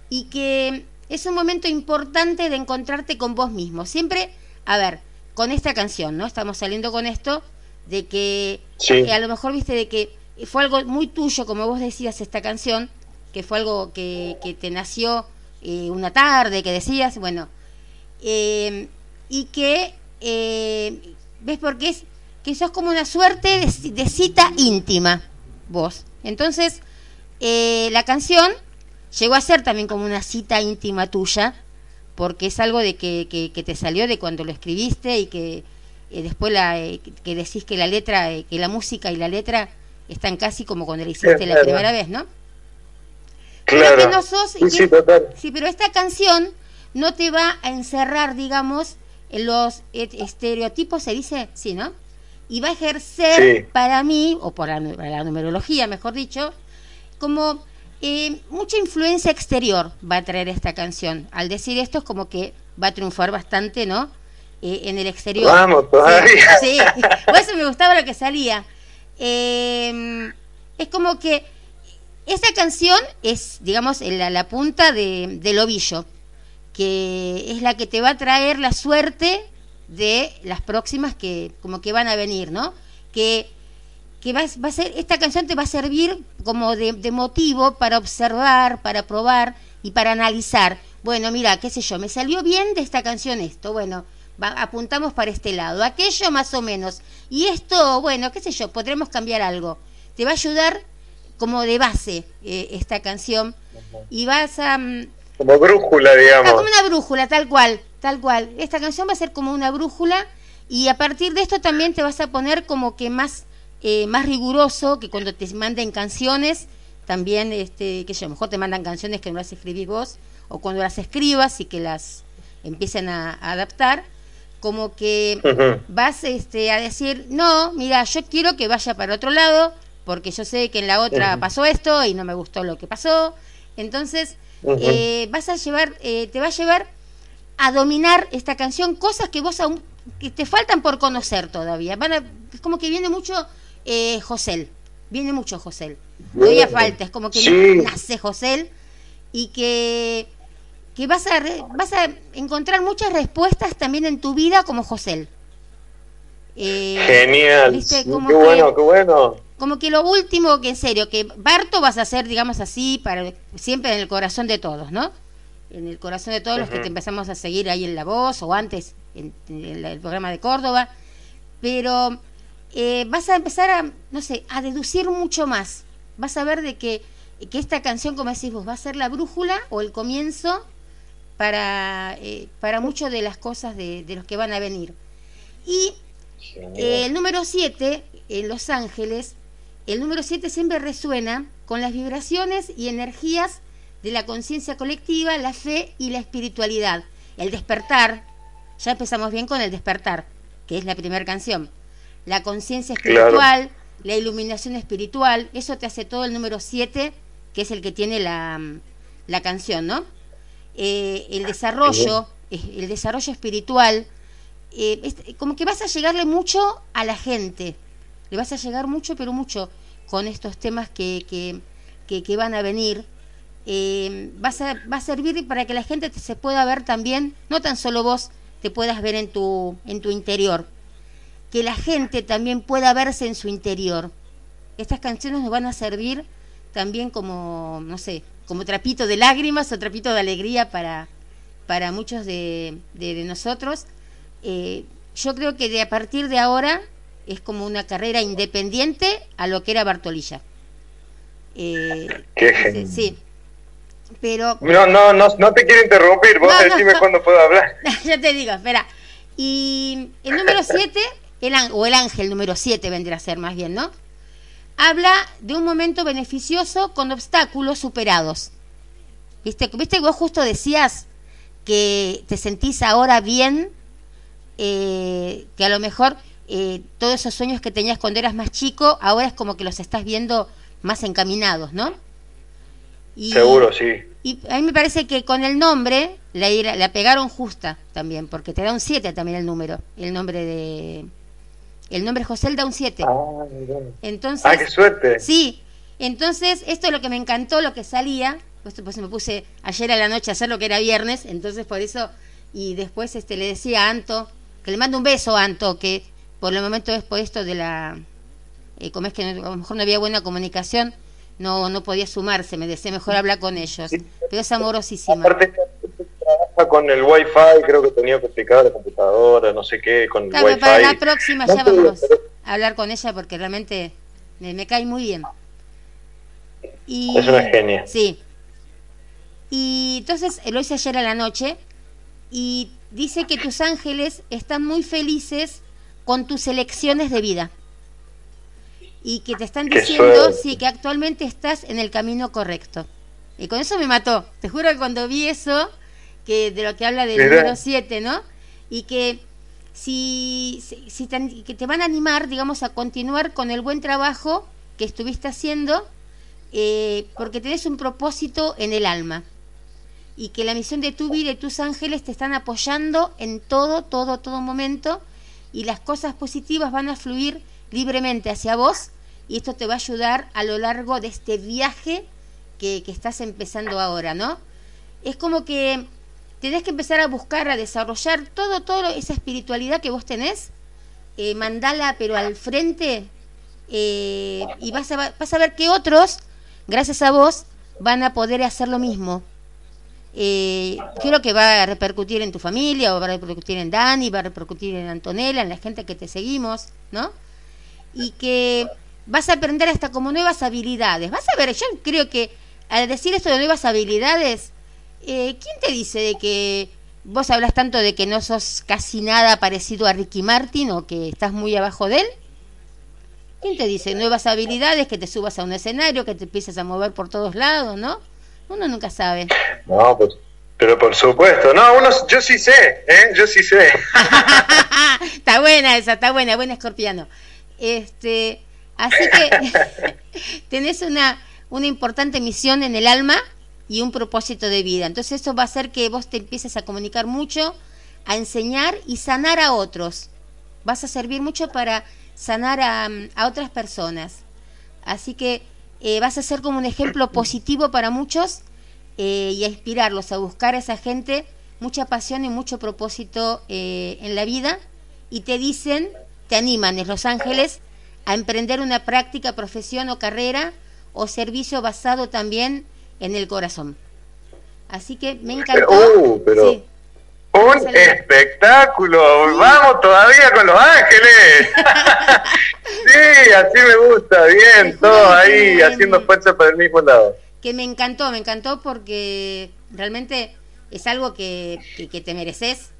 y que es un momento importante de encontrarte con vos mismo. Siempre, a ver, con esta canción, ¿no? Estamos saliendo con esto de que, a lo mejor viste de que fue algo muy tuyo, como vos decías, esta canción, que fue algo que, que te nació eh, una tarde, que decías, bueno, eh, y que, eh, ¿ves por qué es? Que sos como una suerte de, cita íntima, vos. Entonces, eh, la canción llegó a ser también como una cita íntima tuya, porque es algo de que, que, te salió de cuando lo escribiste y que después la, que decís que la letra, que la música y la letra están casi como cuando la hiciste la primera vez, ¿no? Claro. Pero no sos, sí, pero esta canción no te va a encerrar, digamos, en los estereotipos, se dice, sí, ¿no? Y va a ejercer para mí, o por la, numerología, mejor dicho, como eh, mucha influencia exterior va a traer esta canción. Al decir esto es como que va a triunfar bastante, ¿no? Eh, en el exterior. Vamos, todavía. Sí, por eso me gustaba lo que salía. Em, es como que esa canción es, digamos, la, punta de, del ovillo que es la que te va a traer la suerte de las próximas que como que van a venir, ¿no? Que, que va, va a ser, esta canción te va a servir como de, motivo para observar, para probar y para analizar. Bueno, mira, qué sé yo, me salió bien de esta canción esto, bueno, apuntamos para este lado, aquello más o menos. Y esto, bueno, qué sé yo, podremos cambiar algo. Te va a ayudar como de base eh, esta canción y vas a... Mm, como brújula, digamos. como una brújula, tal cual, tal cual. Esta canción va a ser como una brújula y a partir de esto también te vas a poner como que más, eh, más riguroso que cuando te manden canciones, también, este, que yo, a lo mejor te mandan canciones que no las escribís vos, o cuando las escribas y que las empiecen a, adaptar, como que vas este, a decir, no, mira, yo quiero que vaya para otro lado, porque yo sé que en la otra pasó esto y no me gustó lo que pasó. Entonces, eh, vas a llevar, eh, te va a llevar a dominar esta canción, cosas que vos aún, que te faltan por conocer todavía. Van es como que viene mucho eh, José, viene mucho José. Todavía falta, es como que nace José y que que vas a, vas a encontrar muchas respuestas también en tu vida como José. Eh, Genial. qué bueno, qué bueno. Como que lo último, que en serio, que Barto vas a ser, digamos así, para siempre en el corazón de todos, ¿no? En el corazón de todos los que te empezamos a seguir ahí en La Voz o antes en, el programa de Córdoba. Pero eh, vas a empezar a, no sé, a deducir mucho más. Vas a ver de que, que esta canción, como decís vos, va a ser la brújula o el comienzo para, eh, para muchas de las cosas de, de, los que van a venir. Y eh, el número 7, en Los Ángeles, el número 7 siempre resuena con las vibraciones y energías de la conciencia colectiva, la fe y la espiritualidad. El despertar, ya empezamos bien con el despertar, que es la primera canción. La conciencia espiritual, la iluminación espiritual, eso te hace todo el número 7, que es el que tiene la, la canción, ¿no? Eh, el desarrollo, el desarrollo espiritual, eh, como que vas a llegarle mucho a la gente, le vas a llegar mucho, pero mucho con estos temas que, que, que, van a venir. vas a, va a servir para que la gente se pueda ver también, no tan solo vos te puedas ver en tu, en tu interior, que la gente también pueda verse en su interior. Estas canciones nos van a servir también como, no sé, como trapito de lágrimas o trapito de alegría para, para muchos de, de, nosotros. Eh, yo creo que de a partir de ahora es como una carrera independiente a lo que era Bartolilla. Eh, Qué Sí. Pero... No, no, no, no te quiero interrumpir, vos decime cuándo puedo hablar. ya te digo, espera. Y el número 7, el, o el ángel número 7 vendrá a ser más bien, ¿no? habla de un momento beneficioso con obstáculos superados. ¿Viste? ¿Viste que vos justo decías que te sentís ahora bien? Eh, que a lo mejor eh, todos esos sueños que tenías cuando eras más chico, ahora es como que los estás viendo más encaminados, ¿no? Seguro, sí. Y a mí me parece que con el nombre la, la pegaron justa también, porque te da un 7 también el número, el nombre de, el nombre José da un 7. Ah, entonces, ah, qué suerte. Sí, entonces esto es lo que me encantó, lo que salía, pues, pues me puse ayer a la noche a hacer lo que era viernes, entonces por eso, y después este le decía a Anto, que le mando un beso a Anto, que por el momento es por esto de la, eh, como es que a lo mejor no había buena comunicación, no no podía sumarse, me decía mejor hablar con ellos, pero es amorosísima con el wifi, creo que tenía que explicar la computadora, no sé qué, con el wifi. Para la próxima ya vamos a hablar con ella porque realmente me, cae muy bien. Y, es una genia. Sí. Y entonces lo hice ayer a la noche y dice que tus ángeles están muy felices con tus elecciones de vida. Y que te están diciendo, sí, que actualmente estás en el camino correcto. Y con eso me mató. Te juro que cuando vi eso, que de lo que habla del número 7, ¿no? Y que si, si, te, que te van a animar, digamos, a continuar con el buen trabajo que estuviste haciendo, eh, porque tenés un propósito en el alma. Y que la misión de tu vida y tus ángeles te están apoyando en todo, todo, todo momento. Y las cosas positivas van a fluir libremente hacia vos. Y esto te va a ayudar a lo largo de este viaje que, que estás empezando ahora, ¿no? Es como que tenés que empezar a buscar, a desarrollar todo, toda esa espiritualidad que vos tenés, eh, mandala pero al frente eh, y vas a, vas a ver que otros, gracias a vos, van a poder hacer lo mismo. Eh, creo que va a repercutir en tu familia, o va a repercutir en Dani, va a repercutir en Antonella, en la gente que te seguimos, ¿no? Y que vas a aprender hasta como nuevas habilidades. Vas a ver, yo creo que al decir esto de nuevas habilidades, eh, ¿quién te dice de que vos hablas tanto de que no sos casi nada parecido a Ricky Martin o que estás muy abajo de él? ¿Quién te dice nuevas habilidades, que te subas a un escenario, que te empieces a mover por todos lados, no? Uno nunca sabe. No, pues Pero por supuesto, no, uno, yo sí sé, ¿eh? yo sí sé. está buena esa, está buena, buena escorpiano. Este, así que tenés una, una importante misión en el alma y un propósito de vida. Entonces eso va a hacer que vos te empieces a comunicar mucho, a enseñar y sanar a otros. Vas a servir mucho para sanar a, a otras personas. Así que eh, vas a ser como un ejemplo positivo para muchos eh, y a inspirarlos a buscar a esa gente mucha pasión y mucho propósito eh, en la vida y te dicen, te animan en Los Ángeles a emprender una práctica, profesión o carrera o servicio basado también en el corazón. Así que me encantó. Uh, un espectáculo. Vamos todavía con Los Ángeles. sí, así me gusta. Bien, todo ahí haciendo fuerza para el mismo lado que me encantó, me encantó porque realmente es algo que, que, te mereces.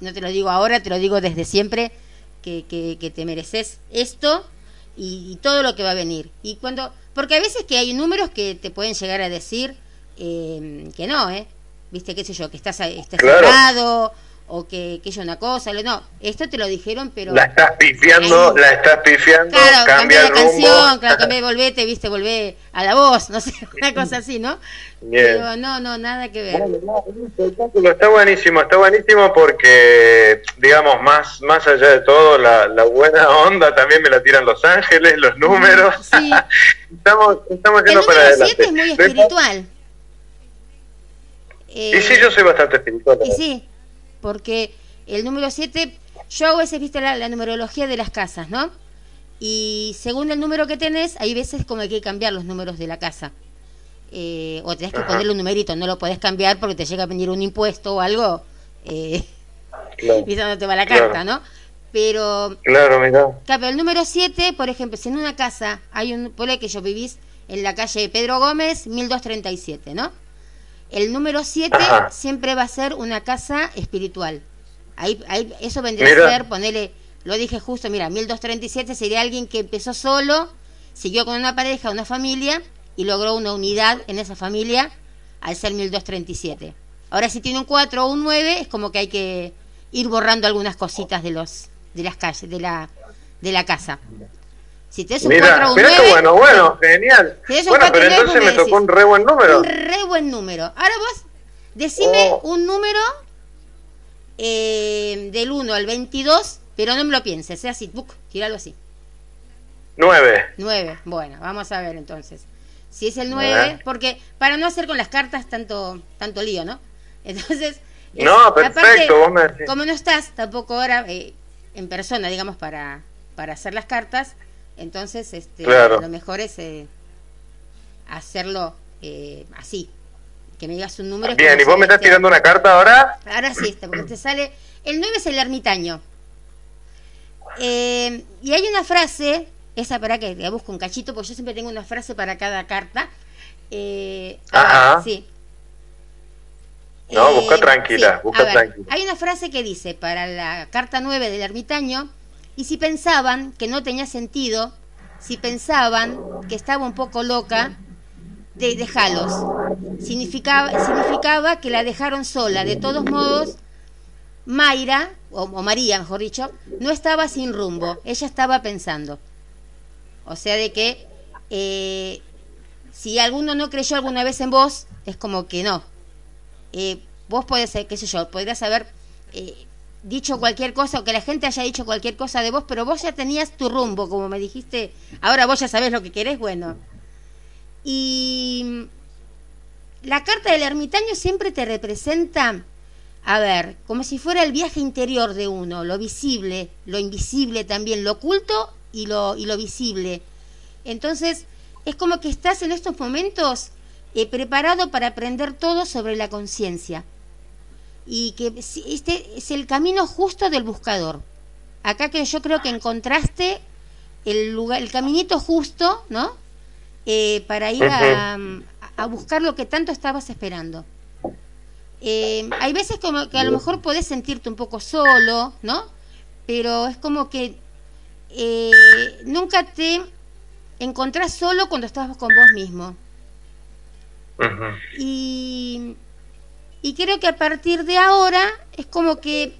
No te lo digo ahora, te lo digo desde siempre, que, que te mereces esto y, todo lo que va a venir. Y cuando, porque a veces que hay números que te pueden llegar a decir eh, que no, ¿eh? Viste, qué sé yo, que estás, estás cerrado o que, que es una cosa, no, esto te lo dijeron, pero... La estás pifiando, la estás pifiando, claro, cambia, la canción, claro, cambié, volvete, viste, volvé a la voz, no sé, una cosa así, ¿no? Pero no, no, nada que ver. está buenísimo, está buenísimo porque, digamos, más más allá de todo, la, la buena onda también me la tiran Los Ángeles, los números. Sí. estamos, estamos yendo para adelante. es muy espiritual. Y sí, yo soy bastante espiritual. Y sí, porque el número 7, yo hago veces, viste, la, numerología de las casas, ¿no? Y según el número que tenés, hay veces como hay que cambiar los números de la casa. Eh, o tenés que ponerle un numerito, no lo podés cambiar porque te llega a venir un impuesto o algo. Eh, no te va la carta, ¿no? Pero. Claro, mira. Claro, el número 7, por ejemplo, si en una casa hay un. Por que yo vivís en la calle Pedro Gómez, 1237, ¿no? El número 7 siempre va a ser una casa espiritual. Ahí, ahí, eso vendría a ser, ponerle, lo dije justo, mira, 1237 sería alguien que empezó solo, siguió con una pareja, una familia y logró una unidad en esa familia al ser 1237. Ahora si tiene un 4 o un 9 es como que hay que ir borrando algunas cositas de los de las calles, de la de la casa. Si te es un mira, 4 mira qué bueno, bueno, genial. bueno, pero entonces me, tocó un re buen número. Un re buen número. Ahora vos, decime oh. un número eh, del 1 al 22, pero no me lo pienses, sea así, book, tiralo así. 9. 9, bueno, vamos a ver entonces. Si es el 9, porque para no hacer con las cartas tanto tanto lío, ¿no? Entonces, no, perfecto, vos me como no estás tampoco ahora eh, en persona, digamos, para, para hacer las cartas, entonces, este, lo mejor es eh, hacerlo eh, así, que me digas un número. Bien, ¿y vos me estás tirando una carta ahora? Ahora sí, este, porque te sale... El 9 es el ermitaño. Eh, y hay una frase, esa para que la busco un cachito, porque yo siempre tengo una frase para cada carta. Ajá. sí. No, busca tranquila, busca tranquila. Hay una frase que dice, para la carta 9 del ermitaño, y si pensaban que no tenía sentido, si pensaban que estaba un poco loca, de. Significaba, significaba que la dejaron sola. De todos modos, Mayra, o, María, mejor dicho, no estaba sin rumbo. Ella estaba pensando. O sea, de que eh, si alguno no creyó alguna vez en vos, es como que no. Eh, vos podés, qué sé yo, podrías haber eh, dicho cualquier cosa o que la gente haya dicho cualquier cosa de vos, pero vos ya tenías tu rumbo, como me dijiste, ahora vos ya sabés lo que querés, bueno. Y la carta del ermitaño siempre te representa, a ver, como si fuera el viaje interior de uno, lo visible, lo invisible también, lo oculto y lo, y lo visible. Entonces, es como que estás en estos momentos eh, preparado para aprender todo sobre la conciencia y que este es el camino justo del buscador. Acá que yo creo que encontraste el lugar, el caminito justo, ¿no? Eh, para ir a, a, buscar lo que tanto estabas esperando. Eh, hay veces como que a lo mejor podés sentirte un poco solo, ¿no? Pero es como que eh, nunca te encontrás solo cuando estás con vos mismo. Y Y creo que a partir de ahora es como que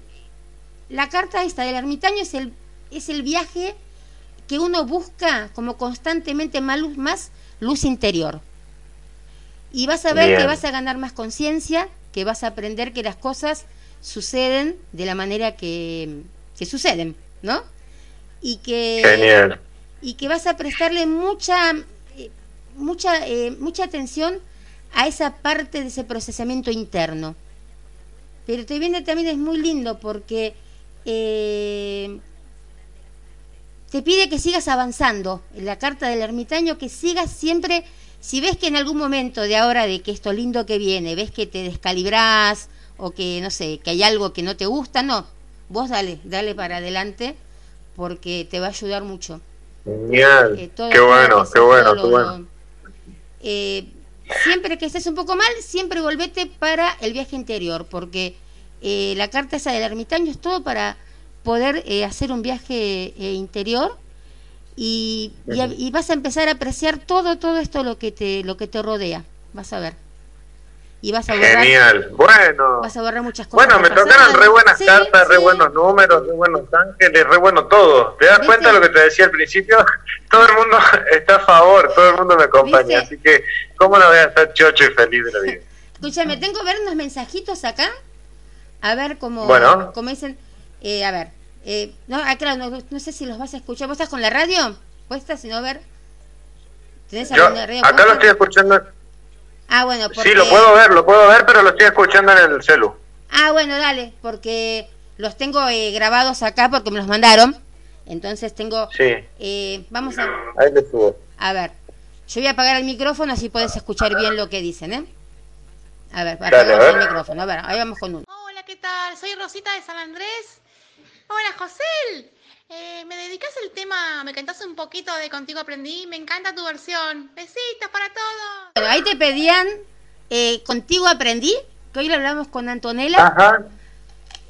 la carta esta del ermitaño es el, es el viaje que uno busca como constantemente más luz, más luz interior. Y vas a ver que vas a ganar más conciencia, que vas a aprender que las cosas suceden de la manera que, que suceden, ¿no? Y que, y que vas a prestarle mucha, eh, mucha, eh, mucha atención a esa parte de ese procesamiento interno. Pero te viene también es muy lindo porque eh, te pide que sigas avanzando en la carta del ermitaño, que sigas siempre, si ves que en algún momento de ahora de que esto lindo que viene, ves que te descalibrás o que no sé, que hay algo que no te gusta, no, vos dale, dale para adelante porque te va a ayudar mucho. Genial. Eh, qué bueno, qué bueno, qué bueno. Eh, siempre que estés un poco mal, siempre volvete para el viaje interior, porque eh, la carta esa del ermitaño es todo para poder eh, hacer un viaje eh, interior. Y, y, vas a empezar a apreciar todo, todo esto lo que te, lo que te rodea, vas a ver. Y vas a borrar, Genial, bueno. Vas a borrar muchas cosas. Bueno, me tocaron re buenas cartas, re buenos números, re buenos ángeles, re bueno todo. ¿Te das cuenta de lo que te decía al principio? Todo el mundo está a favor, todo el mundo me acompaña, así que ¿cómo no voy a estar chocho y feliz de la vida? Escúchame, tengo que ver unos mensajitos acá, a ver cómo, bueno. cómo dicen, eh, a ver, eh, no, ah, claro, no, sé si los vas a escuchar. ¿Vos estás con la radio puesta? Si no, a ver. ¿Tenés alguna radio Acá lo estoy escuchando. Ah, bueno. Porque... Sí, lo puedo ver, lo puedo ver, pero lo estoy escuchando en el celu. Ah, bueno, dale, porque los tengo eh, grabados acá porque me los mandaron. Entonces tengo... Sí. Eh, vamos a... Ahí le subo. A ver, yo voy a apagar el micrófono así puedes escuchar bien lo que dicen, ¿eh? A ver, apagamos el micrófono. A ver, ahí vamos con uno. Hola, ¿qué tal? Soy Rosita de San Andrés Hola, José. Eh, ¿Me dedicas el tema? ¿Me cantás un poquito de Contigo Aprendí? Me encanta tu versión. Besitos para todos. ahí te pedían eh, Contigo Aprendí, que hoy lo hablamos con Antonella. Ajá.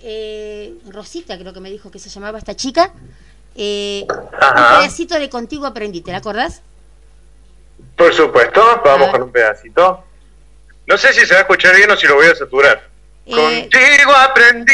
Eh, Rosita creo que me dijo que se llamaba esta chica. un pedacito de Contigo Aprendí, ¿te la acordás? Por supuesto, vamos con un pedacito. No sé si se va a escuchar bien o si lo voy a saturar. Contigo aprendí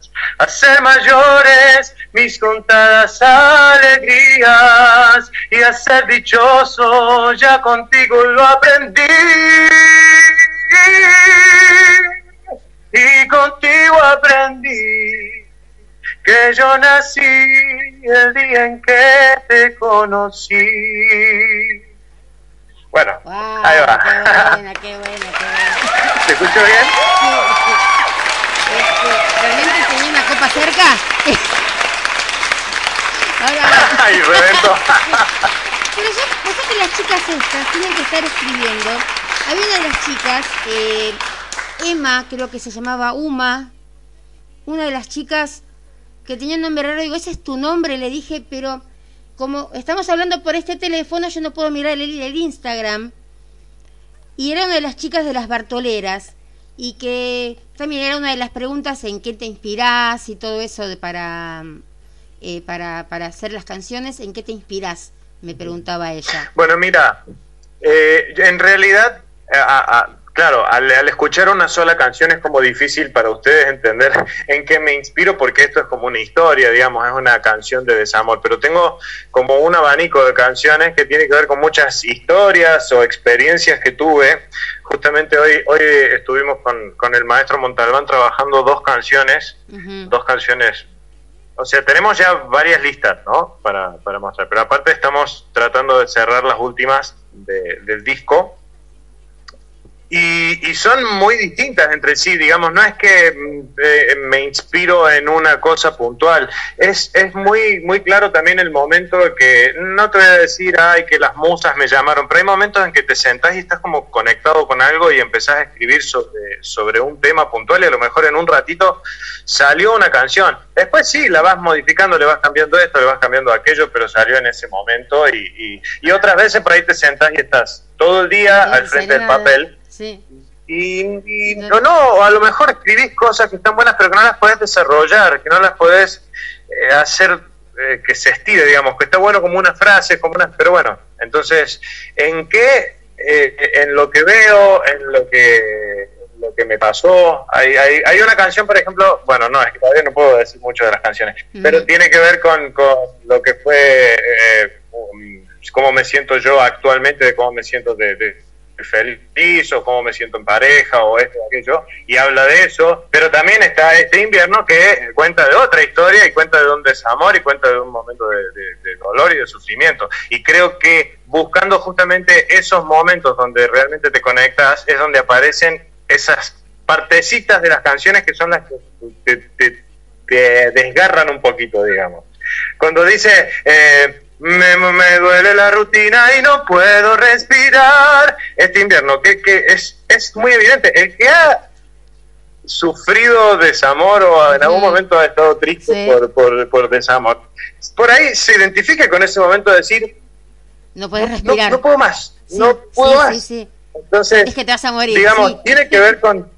a ser mayores mis contadas alegrías y a ser dichoso ya contigo lo aprendí. Y contigo aprendí que yo nací el día en que te conocí. Bueno, ahí va. Qué buena, qué buena, qué buena. ¿Se escucha bien? Este, ¿Realmente tenía una copa cerca? ¡Ay, reventó! Pero yo, pasa que las chicas estas tienen que estar escribiendo. Había una de las chicas, eh, Emma, creo que se llamaba Uma, una de las chicas que tenía un nombre raro, digo, ese es tu nombre, le dije, pero como estamos hablando por este teléfono, yo no puedo mirar el, el Instagram. Y era una de las chicas de las Bartoleras y que también era una de las preguntas en qué te inspirás y todo eso de para eh, para, para hacer las canciones? ¿En qué te inspiras? Me preguntaba ella. Bueno, mira, eh, en realidad, claro, al, escuchar una sola canción es como difícil para ustedes entender en qué me inspiro, porque esto es como una historia, digamos, es una canción de desamor, pero tengo como un abanico de canciones que tiene que ver con muchas historias o experiencias que tuve. Justamente hoy, hoy estuvimos con, con el maestro Montalbán trabajando dos canciones, dos canciones o sea, tenemos ya varias listas, ¿no? Para, para mostrar, pero aparte estamos tratando de cerrar las últimas del disco. Y, son muy distintas entre sí, digamos, no es que eh, me inspiro en una cosa puntual, es, es muy, muy claro también el momento de que, no te voy a decir, ay, que las musas me llamaron, pero hay momentos en que te sentás y estás como conectado con algo y empezás a escribir sobre, sobre un tema puntual y a lo mejor en un ratito salió una canción. Después sí, la vas modificando, le vas cambiando esto, le vas cambiando aquello, pero salió en ese momento y, y, otras veces por ahí te sentás y estás todo el día al frente del papel y, no, no, a lo mejor escribís cosas que están buenas, pero que no las podés desarrollar, que no las podés eh, hacer eh, que se estire, digamos, que está bueno como una frase, como una, pero bueno, entonces, ¿en qué? Eh, en lo que veo, en lo que lo que me pasó. Hay, hay, hay, una canción, por ejemplo, bueno, no, es que todavía no puedo decir mucho de las canciones, pero tiene que ver con, con lo que fue, eh, cómo me siento yo actualmente, de cómo me siento de feliz o cómo me siento en pareja o esto o aquello, y habla de eso, pero también está este invierno que cuenta de otra historia y cuenta de un desamor y cuenta de un momento de, dolor y de sufrimiento. Y creo que buscando justamente esos momentos donde realmente te conectas es donde aparecen esas partecitas de las canciones que son las que te, desgarran un poquito, digamos. Cuando dice... Eh, me, me, duele la rutina y no puedo respirar. Este invierno, que, que es, es muy evidente. El que ha sufrido desamor o en algún momento ha estado triste por, por, por, desamor, por ahí se identifica con ese momento de decir: No puedes respirar. No, puedo más. no puedo más. Entonces, es que te vas a morir. Digamos, tiene que ver con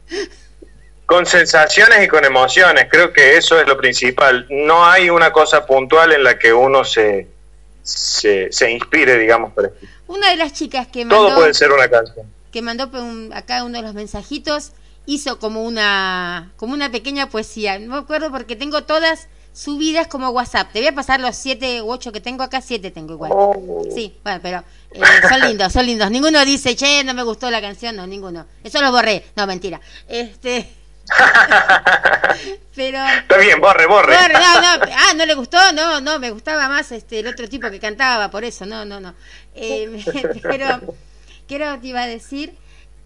con sensaciones y con emociones, creo que eso es lo principal. No hay una cosa puntual en la que uno se, se, se inspire, digamos, para Una de las chicas que mandó... Todo puede ser una canción. Que mandó acá uno de los mensajitos, hizo como una, como una pequeña poesía. No me acuerdo porque tengo todas subidas como WhatsApp. Te voy a pasar los siete u ocho que tengo acá, siete tengo igual. Oh. Sí, bueno, pero eh, son lindos, son lindos. Ninguno dice, che, no me gustó la canción, no, ninguno. Eso lo borré. No, mentira. Este... Pero Está bien, borre, borre. no, no, ah, no le gustó, no, no, me gustaba más este el otro tipo que cantaba, por eso, no, no, no. Eh, pero ¿qué era te iba a decir?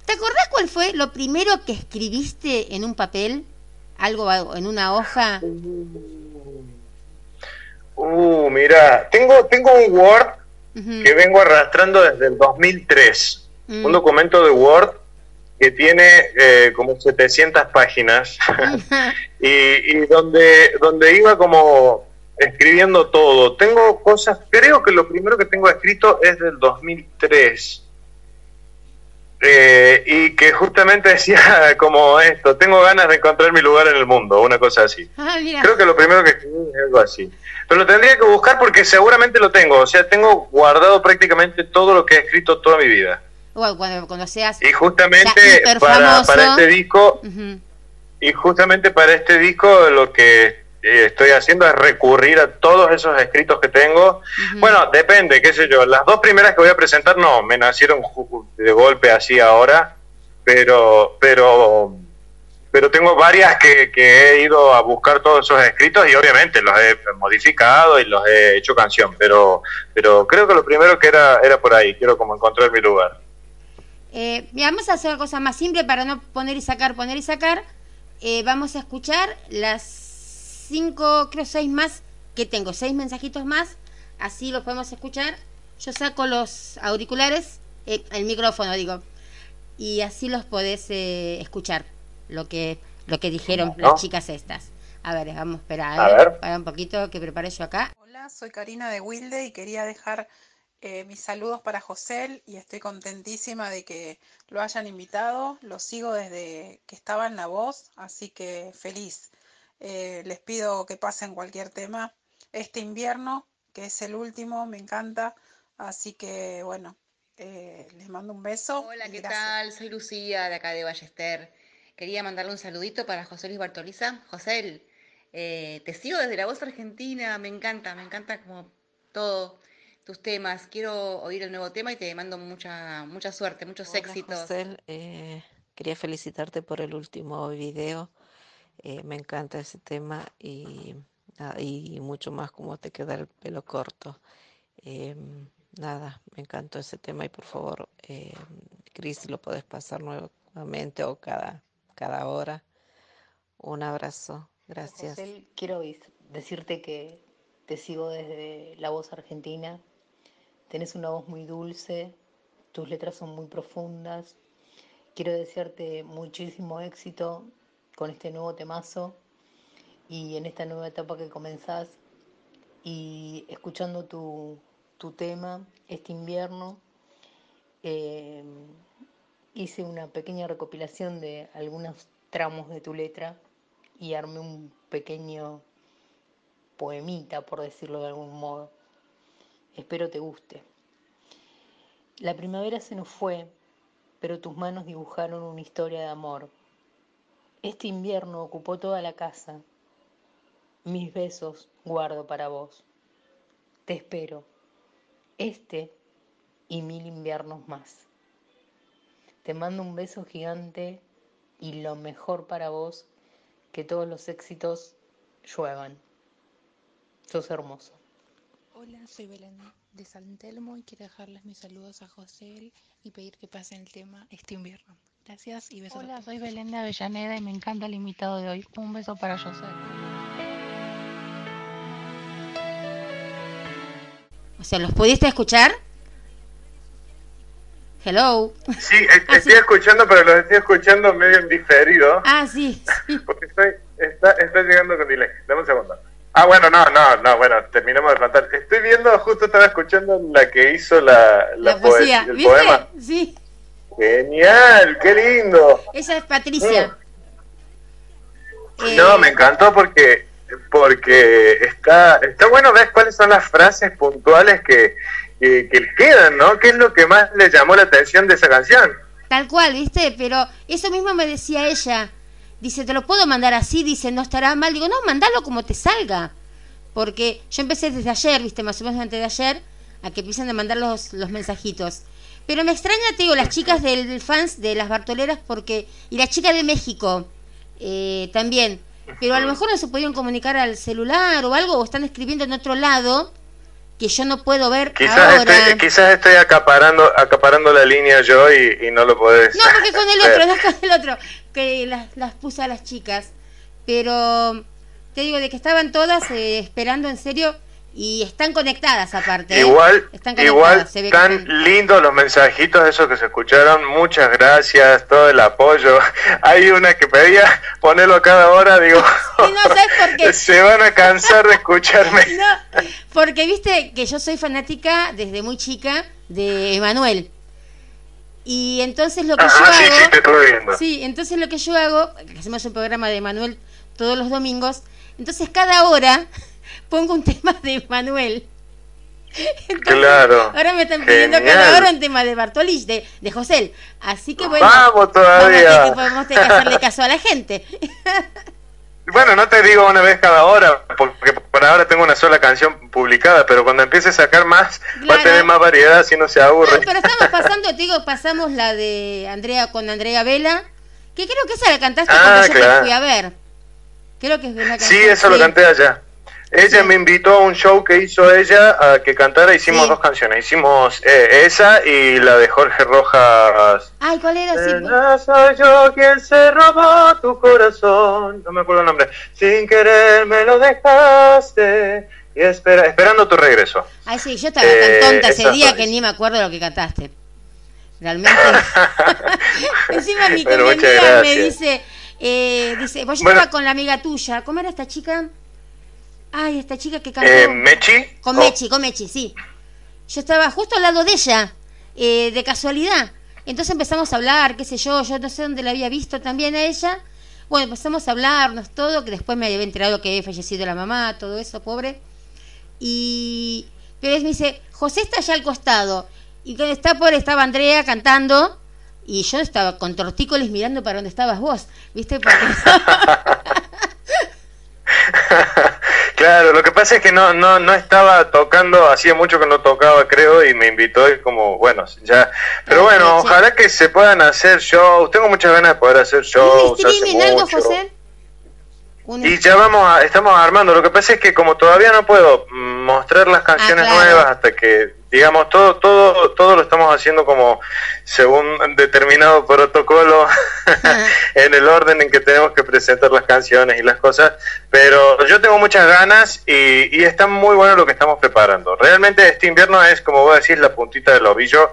¿Te acordás cuál fue lo primero que escribiste en un papel? Algo en una hoja. Uh, mira, tengo tengo un Word que vengo arrastrando desde el 2003. Un mm. documento de Word que tiene eh, como 700 páginas y, donde, donde iba como escribiendo todo. Tengo cosas, creo que lo primero que tengo escrito es del 2003. Eh, y que justamente decía como esto, tengo ganas de encontrar mi lugar en el mundo, una cosa así. Ah, creo que lo primero que escribí es algo así. Pero lo tendría que buscar porque seguramente lo tengo, o sea, tengo guardado prácticamente todo lo que he escrito toda mi vida cuando, seas y justamente para, para, este disco y justamente para este disco lo que eh, estoy haciendo es recurrir a todos esos escritos que tengo. Bueno depende qué sé yo. Las dos primeras que voy a presentar no me nacieron de golpe así ahora pero pero pero tengo varias que, que, he ido a buscar todos esos escritos y obviamente los he modificado y los he hecho canción, pero, pero creo que lo primero que era, era por ahí, quiero como encontrar mi lugar. Eh, vamos a hacer una cosa más simple para no poner y sacar, poner y sacar. Eh, vamos a escuchar las cinco, creo seis más que tengo, seis mensajitos más. Así los podemos escuchar. Yo saco los auriculares, eh, el micrófono digo, y así los podés escuchar lo que lo que dijeron las chicas estas. A ver, vamos a esperar, a ver, para un poquito que prepare yo acá. Hola, soy Karina de Wilde y quería dejar eh, mis saludos para José y estoy contentísima de que lo hayan invitado. Lo sigo desde que estaba en La Voz, así que feliz. Eh, les pido que pasen cualquier tema este invierno, que es el último, me encanta. Así que bueno, eh, les mando un beso. Hola, ¿qué tal? Soy Lucía de acá de Ballester. Quería mandarle un saludito para José Luis Bartoliza. José, te sigo desde La Voz Argentina, me encanta, me encanta como todo tus temas. Quiero oír el nuevo tema y te mando mucha, mucha suerte, muchos éxitos. Eh, quería felicitarte por el último video. Eh, me encanta ese tema y, y mucho más como te queda el pelo corto. Em, nada, me encantó ese tema y por favor, eh, Cris, lo podés pasar nuevo, continuamente o cada, cada hora. Un abrazo. Gracias. quiero decirte que te sigo desde La Voz Argentina. Tenés una voz muy dulce, tus letras son muy profundas. Quiero desearte muchísimo éxito con este nuevo temazo y en esta nueva etapa que comenzás y escuchando tu, tema este invierno. Eh, hice una pequeña recopilación de algunos tramos de tu letra y armé un pequeño poemita, por decirlo de algún modo. Espero te guste. La primavera se nos fue, pero tus manos dibujaron una historia de amor. Este invierno ocupó toda la casa. Mis besos guardo para vos. Te espero. Este y mil inviernos más. Te mando un beso gigante y lo mejor para vos que todos los éxitos lluevan. Sos hermoso. Hola, soy Belén de San Telmo y quiero dejarles mis saludos a José y pedir que pasen el tema este invierno. Gracias y besos. Hola, soy Belén de Avellaneda y me encanta el invitado de hoy. Un beso para José. O sea, ¿los pudiste escuchar? Hello. Sí, ah, estoy escuchando, pero lo estoy escuchando medio en diferido. Ah, sí. Porque estoy, está, está llegando con delay. Dame un segundo. Ah, bueno, no, no, no, bueno, terminamos de cantar. Estoy viendo, justo estaba escuchando la que hizo la, la, poesía, el poema. Sí. Genial, qué lindo. Esa es Patricia. Mm. No, eh, me encantó porque porque está está bueno ver cuáles son las frases puntuales que, que, que quedan, ¿no? ¿Qué es lo que más le llamó la atención de esa canción? Tal cual, ¿viste? Pero eso mismo me decía ella. Dice, ¿te lo puedo mandar así? Dice, ¿no estará mal? Digo, no, mandalo como te salga. Porque yo empecé desde ayer, ¿viste? Más o menos antes de ayer, a que empiecen a mandar los, los mensajitos. Pero me extraña, te digo, las chicas del, fans de las Bartoleras, porque. Y la chica de México eh, también. Pero a lo mejor no se pudieron comunicar al celular o algo, o están escribiendo en otro lado que yo no puedo ver quizás ahora. Estoy, quizás estoy acaparando acaparando la línea yo y, no lo podés. No, porque con el otro, no con el otro, que las, las puse a las chicas. Pero te digo, de que estaban todas eh, esperando en serio y están conectadas aparte. ¿eh? Igual, están igual tan lindos los mensajitos esos que se escucharon. Muchas gracias, todo el apoyo. Hay una que pedía ponerlo cada hora, digo, se van a cansar de escucharme. No, porque viste que yo soy fanática desde muy chica de Emanuel. Y entonces lo que yo hago... Sí, sí, te estoy viendo. Sí, entonces lo que yo hago, hacemos un programa de Emanuel todos los domingos, entonces cada hora pongo un tema de Manuel. claro. Ahora me están pidiendo cada hora un tema de Bartolich, de, de José. Así que bueno, vamos todavía. podemos tener que hacerle caso a la gente. bueno, no te digo una vez cada hora, porque por ahora tengo una sola canción publicada, pero cuando empiece a sacar más, va a tener más variedad si no se aburre. pero estamos pasando, te digo, pasamos la de Andrea con Andrea Vela, que creo que esa la cantaste ah, cuando yo te fui a ver. Creo que es una canción. Sí, eso lo canté allá. Ella me invitó a un show que hizo ella a que cantara. Hicimos dos canciones. Hicimos eh, esa y la de Jorge Rojas. Ay, ¿cuál era? Sí, no soy yo quien se robó tu corazón. No me acuerdo el nombre. Sin querer me lo dejaste. Y espera, esperando tu regreso. Ay, sí, yo estaba tan eh, tonta ese día que ni me acuerdo lo que cantaste. Realmente. Encima mi que me dice, eh, dice, vos bueno. con la amiga tuya. ¿Cómo era esta chica? Ay, esta chica que cantó. Eh, ¿Mechi? Con Mechi, con Mechi, sí. Yo estaba justo al lado de ella, eh, de casualidad. Entonces empezamos a hablar, qué sé yo, yo no sé dónde la había visto también a ella. Bueno, empezamos a hablarnos todo, que después me había enterado que había fallecido la mamá, todo eso, pobre. Y pero él me dice, José está allá al costado. Y está por estaba Andrea cantando y yo estaba con tortícolis mirando para donde estabas vos, ¿viste? Porque... claro, lo que pasa es que no, no, no estaba tocando, hacía mucho que no tocaba, creo, y me invitó y como, bueno, ya. Pero bueno, ojalá que se puedan hacer shows. Tengo muchas ganas de poder hacer shows. algo, José? Y ya vamos a, estamos armando. Lo que pasa es que como todavía no puedo mostrar las canciones ah, nuevas hasta que digamos, todo, todo, todo lo estamos haciendo como según determinado protocolo en el orden en que tenemos que presentar las canciones y las cosas, pero yo tengo muchas ganas y, y está muy bueno lo que estamos preparando. Realmente este invierno es, como vos decís, la puntita del ovillo,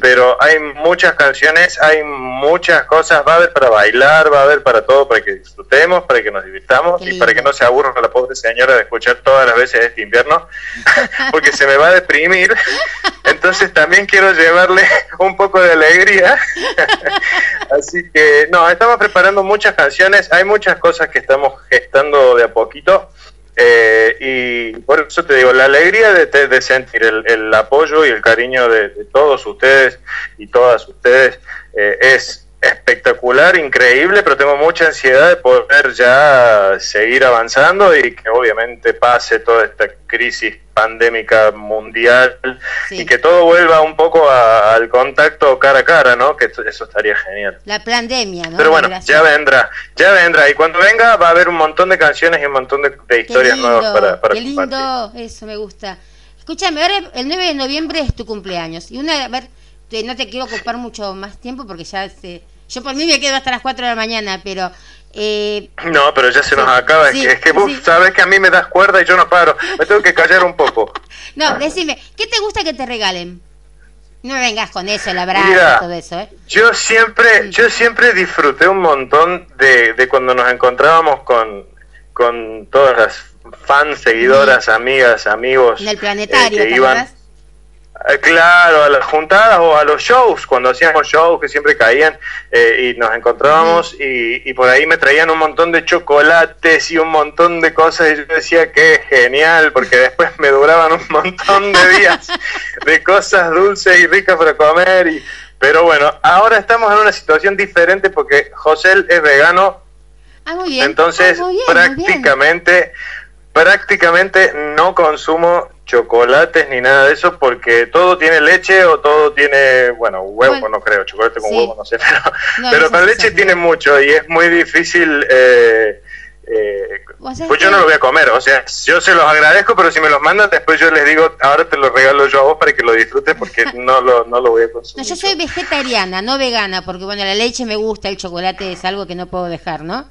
pero hay muchas canciones, hay muchas cosas, va a haber para bailar, va a haber para todo, para que disfrutemos, para que nos divirtamos y para que no se aburra la pobre señora de escuchar todas las veces este invierno, porque se me va a deprimir. Entonces también quiero llevarle un poco de alegría. Así que, no, estamos preparando muchas canciones, hay muchas cosas que estamos gestando de a poquito. Eh, y por eso te digo, la alegría de, de sentir el, apoyo y el cariño de, de todos ustedes y todas ustedes eh, es espectacular, increíble, pero tengo mucha ansiedad de poder ya seguir avanzando y que obviamente pase toda esta crisis pandémica mundial sí. y que todo vuelva un poco a, al contacto cara a cara, ¿no? Que eso estaría genial. La pandemia, ¿no? Pero bueno, ya vendrá, ya vendrá. Y cuando venga va a haber un montón de canciones y un montón de, de historias lindo, nuevas para, para Qué lindo, compartir. eso me gusta. Escúchame, ahora el 9 de noviembre es tu cumpleaños. Y una, a ver, no te quiero ocupar mucho más tiempo porque ya se, yo por mí me quedo hasta las 4 de la mañana, pero... Eh, no, pero ya se nos acaba. Sí, es que, es que vos sí. sabes que a mí me das cuerda y yo no paro. Me tengo que callar un poco. no, decime, ¿qué te gusta que te regalen? No me vengas con eso, el abrazo Mira, y todo eso, ¿eh? Yo siempre, sí. yo siempre disfruté un montón de, de cuando nos encontrábamos con, con todas las fans, seguidoras, amigas, amigos. En el planetario, eh, que iban, Claro, a las juntadas o a los shows, cuando hacíamos shows que siempre caían eh, y nos encontrábamos uh -huh. y, y, por ahí me traían un montón de chocolates y un montón de cosas y yo decía que genial porque después me duraban un montón de días de cosas dulces y ricas para comer. Y, pero bueno, ahora estamos en una situación diferente porque José es vegano, ah, muy bien. entonces ah, muy bien, prácticamente prácticamente no consumo chocolates ni nada de eso porque todo tiene leche o todo tiene, bueno, huevo bueno, no creo, chocolate con sí. huevo no sé, pero, no, pero con leche tiene mucho y es muy difícil... Eh, eh, pues yo no lo voy a comer, o sea, yo se los agradezco, pero si me los mandan, después yo les digo, ahora te lo regalo yo a vos para que lo disfrutes porque no lo, no lo voy a consumir. No, yo soy vegetariana, no vegana, porque bueno, la leche me gusta, el chocolate es algo que no puedo dejar, ¿no?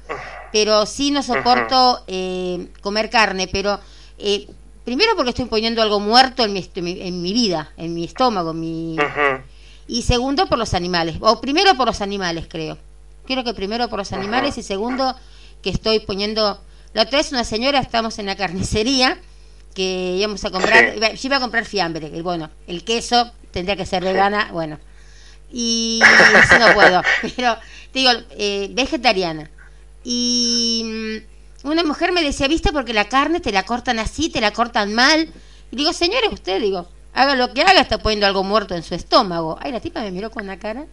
Pero sí no soporto uh -huh. eh, comer carne, pero eh, primero porque estoy poniendo algo muerto en mi, en mi vida, en mi estómago, en mi... Uh -huh. y segundo por los animales, o primero por los animales creo. Creo que primero por los animales uh -huh. y segundo que estoy poniendo... La otra vez una señora, estamos en la carnicería, que íbamos a comprar, sí. yo iba a comprar fiambre, y bueno, el queso tendría que ser vegana, bueno, y eso no puedo, pero te digo, eh, vegetariana. Y mm, una mujer me decía, viste, porque la carne te la cortan así, te la cortan mal. Y digo, señores, usted, digo, haga lo que haga, está poniendo algo muerto en su estómago. Ay, la tipa me miró con una cara,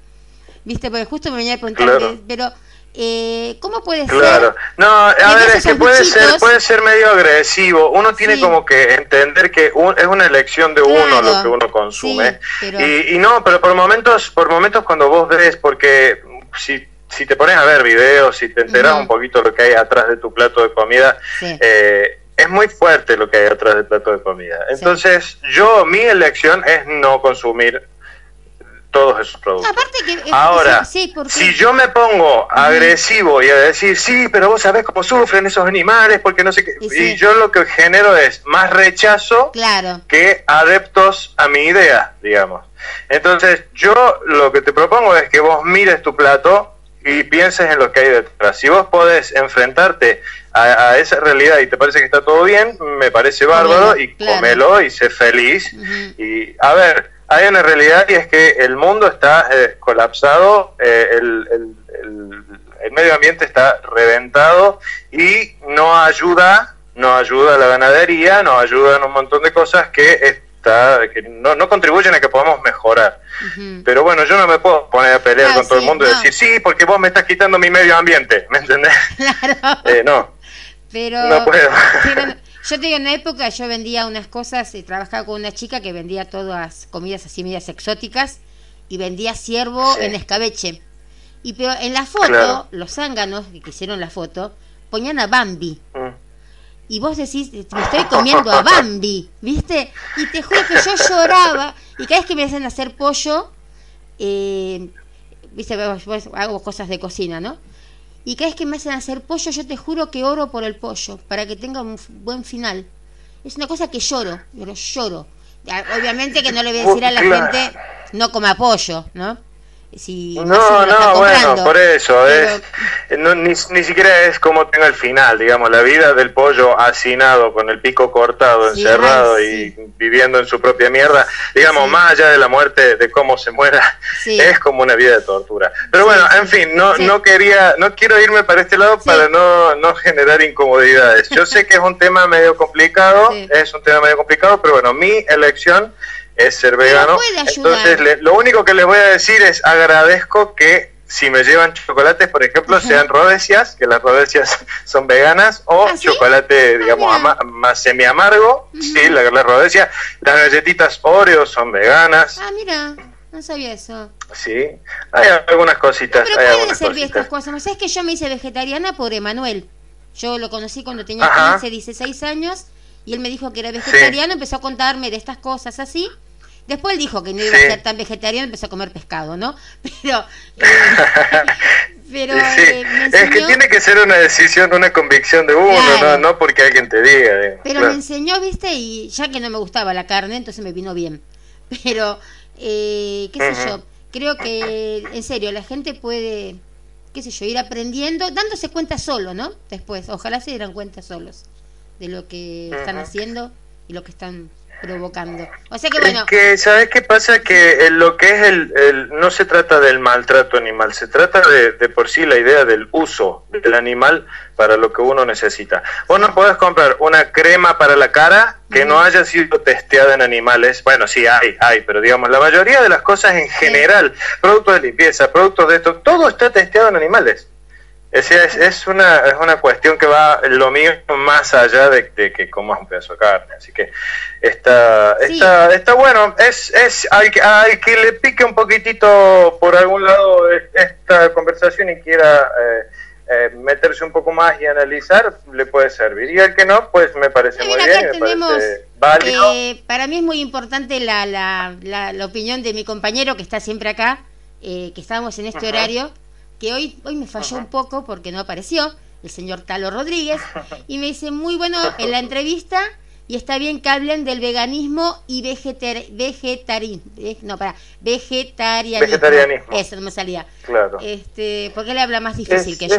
viste, porque justo me venía a preguntar, claro. pero eh, ¿cómo puede ser? Claro, no, a ver, es que puede ser, puede ser medio agresivo. Uno tiene como que entender que un, es una elección de claro. uno lo que uno consume. Sí, pero... y, y, no, pero por momentos, por momentos cuando vos ves, porque si, si te pones a ver videos, si te enteras uh -huh. un poquito lo que hay atrás de tu plato de comida, sí. eh, es muy fuerte lo que hay atrás del plato de comida. Entonces, yo, mi elección es no consumir todos esos productos. Aparte que, Ahora, sí, porque... si yo me pongo agresivo y a decir, sí, pero vos sabés cómo sufren esos animales, porque no sé qué, sí. y yo lo que genero es más rechazo claro. que adeptos a mi idea, digamos. Entonces, yo lo que te propongo es que vos mires tu plato y pienses en lo que hay detrás. Si vos podés enfrentarte a, a esa realidad y te parece que está todo bien, me parece bárbaro, y claro. comelo y sé feliz. Uh -huh. Y, a ver, hay una realidad y es que el mundo está eh, colapsado, eh, el, el, el, el, medio ambiente está reventado y no ayuda, no ayuda a la ganadería, no ayudan un montón de cosas que está, que no, no contribuyen a que podamos mejorar. Uh -huh. Pero bueno, yo no me puedo poner a pelear ah, con todo sí, el mundo y decir, sí, porque vos me estás quitando mi medio ambiente, ¿me entendés? Claro. Eh, no. Pero, no puedo. Pero, yo te digo, en una época yo vendía unas cosas, y trabajaba con una chica que vendía todas comidas así medias exóticas y vendía ciervo sí. en escabeche. Y pero en la foto, claro. los zánganos que hicieron la foto, ponían a Bambi. Mm. Y vos decís, me estoy comiendo a Bambi, ¿viste? Y te juro que yo lloraba y cada vez que me hacen hacer pollo, eh, ¿viste? Hago cosas de cocina, ¿no? Y cada vez que me hacen hacer pollo, yo te juro que oro por el pollo, para que tenga un buen final. Es una cosa que lloro, pero lloro. Obviamente que no le voy a decir a la gente, no coma pollo, ¿no? No, no, bueno, por eso, es, no, ni, ni, siquiera es como tenga el final, digamos, la vida del pollo hacinado, con el pico cortado, encerrado y viviendo en su propia mierda, digamos, más allá de la muerte, de cómo se muera, es como una vida de tortura. Pero bueno, en fin, no, no quería, no quiero irme para este lado para no, no generar incomodidades. Yo sé que es un tema medio complicado, es un tema medio complicado, pero bueno, mi elección es ser vegano. Entonces, lo único que les voy a decir es agradezco que si me llevan chocolates, por ejemplo, sean rodecias, que las rodecias son veganas, o ¿Ah, chocolate, ah, digamos, más semi amargo, sí, la, la rodecia. Las galletitas Oreo son veganas. Ah, mira. No sabía eso. Sí, hay algunas cositas. pero pueden servir estas cosas. ¿No sabes que yo me hice vegetariana por Emanuel? Yo lo conocí cuando tenía 15, 16 años y él me dijo que era vegetariano, empezó a contarme de estas cosas así. Después él dijo que no iba a ser tan vegetariano, empezó a comer pescado, ¿no? Pero, eh, pero eh, es que tiene que ser una decisión, una convicción de uno, no, no porque alguien te diga. Pero me enseñó, viste, y ya que no me gustaba la carne, entonces me vino bien. Pero, eh, qué sé yo, creo que, en serio, la gente puede, qué sé yo, ir aprendiendo, dándose cuenta solo, ¿no? Después, ojalá se dieran cuenta solos de lo que están haciendo y lo que están provocando. O sea que bueno. que, ¿Sabes qué pasa? Que lo que es el, No se trata del maltrato animal, se trata de, de, por sí la idea del uso del animal para lo que uno necesita. Vos no podés comprar una crema para la cara que no haya sido testeada en animales. Bueno, sí, hay, hay, pero digamos, la mayoría de las cosas en general, productos de limpieza, productos de esto, todo está testeado en animales. Es, es, una, es una cuestión que va lo mío más allá de, que comas un pedazo de carne. Así que está, está, está bueno. Es, es hay, hay que le pique un poquitito por algún lado esta conversación y quiera eh, eh, meterse un poco más y analizar, le puede servir. Y el que no, pues me parece muy bien. tenemos, eh, para mí es muy importante la, la, la, opinión de mi compañero que está siempre acá, que estábamos en este horario que hoy, hoy me falló un poco porque no apareció, el señor Talo Rodríguez, y me dice, muy bueno en la entrevista, y está bien que hablen del veganismo y vegetar, vegetarianismo. No, para, vegetarianismo. Vegetarianismo. Eso no me salía. Claro. Este, porque él habla más difícil que yo.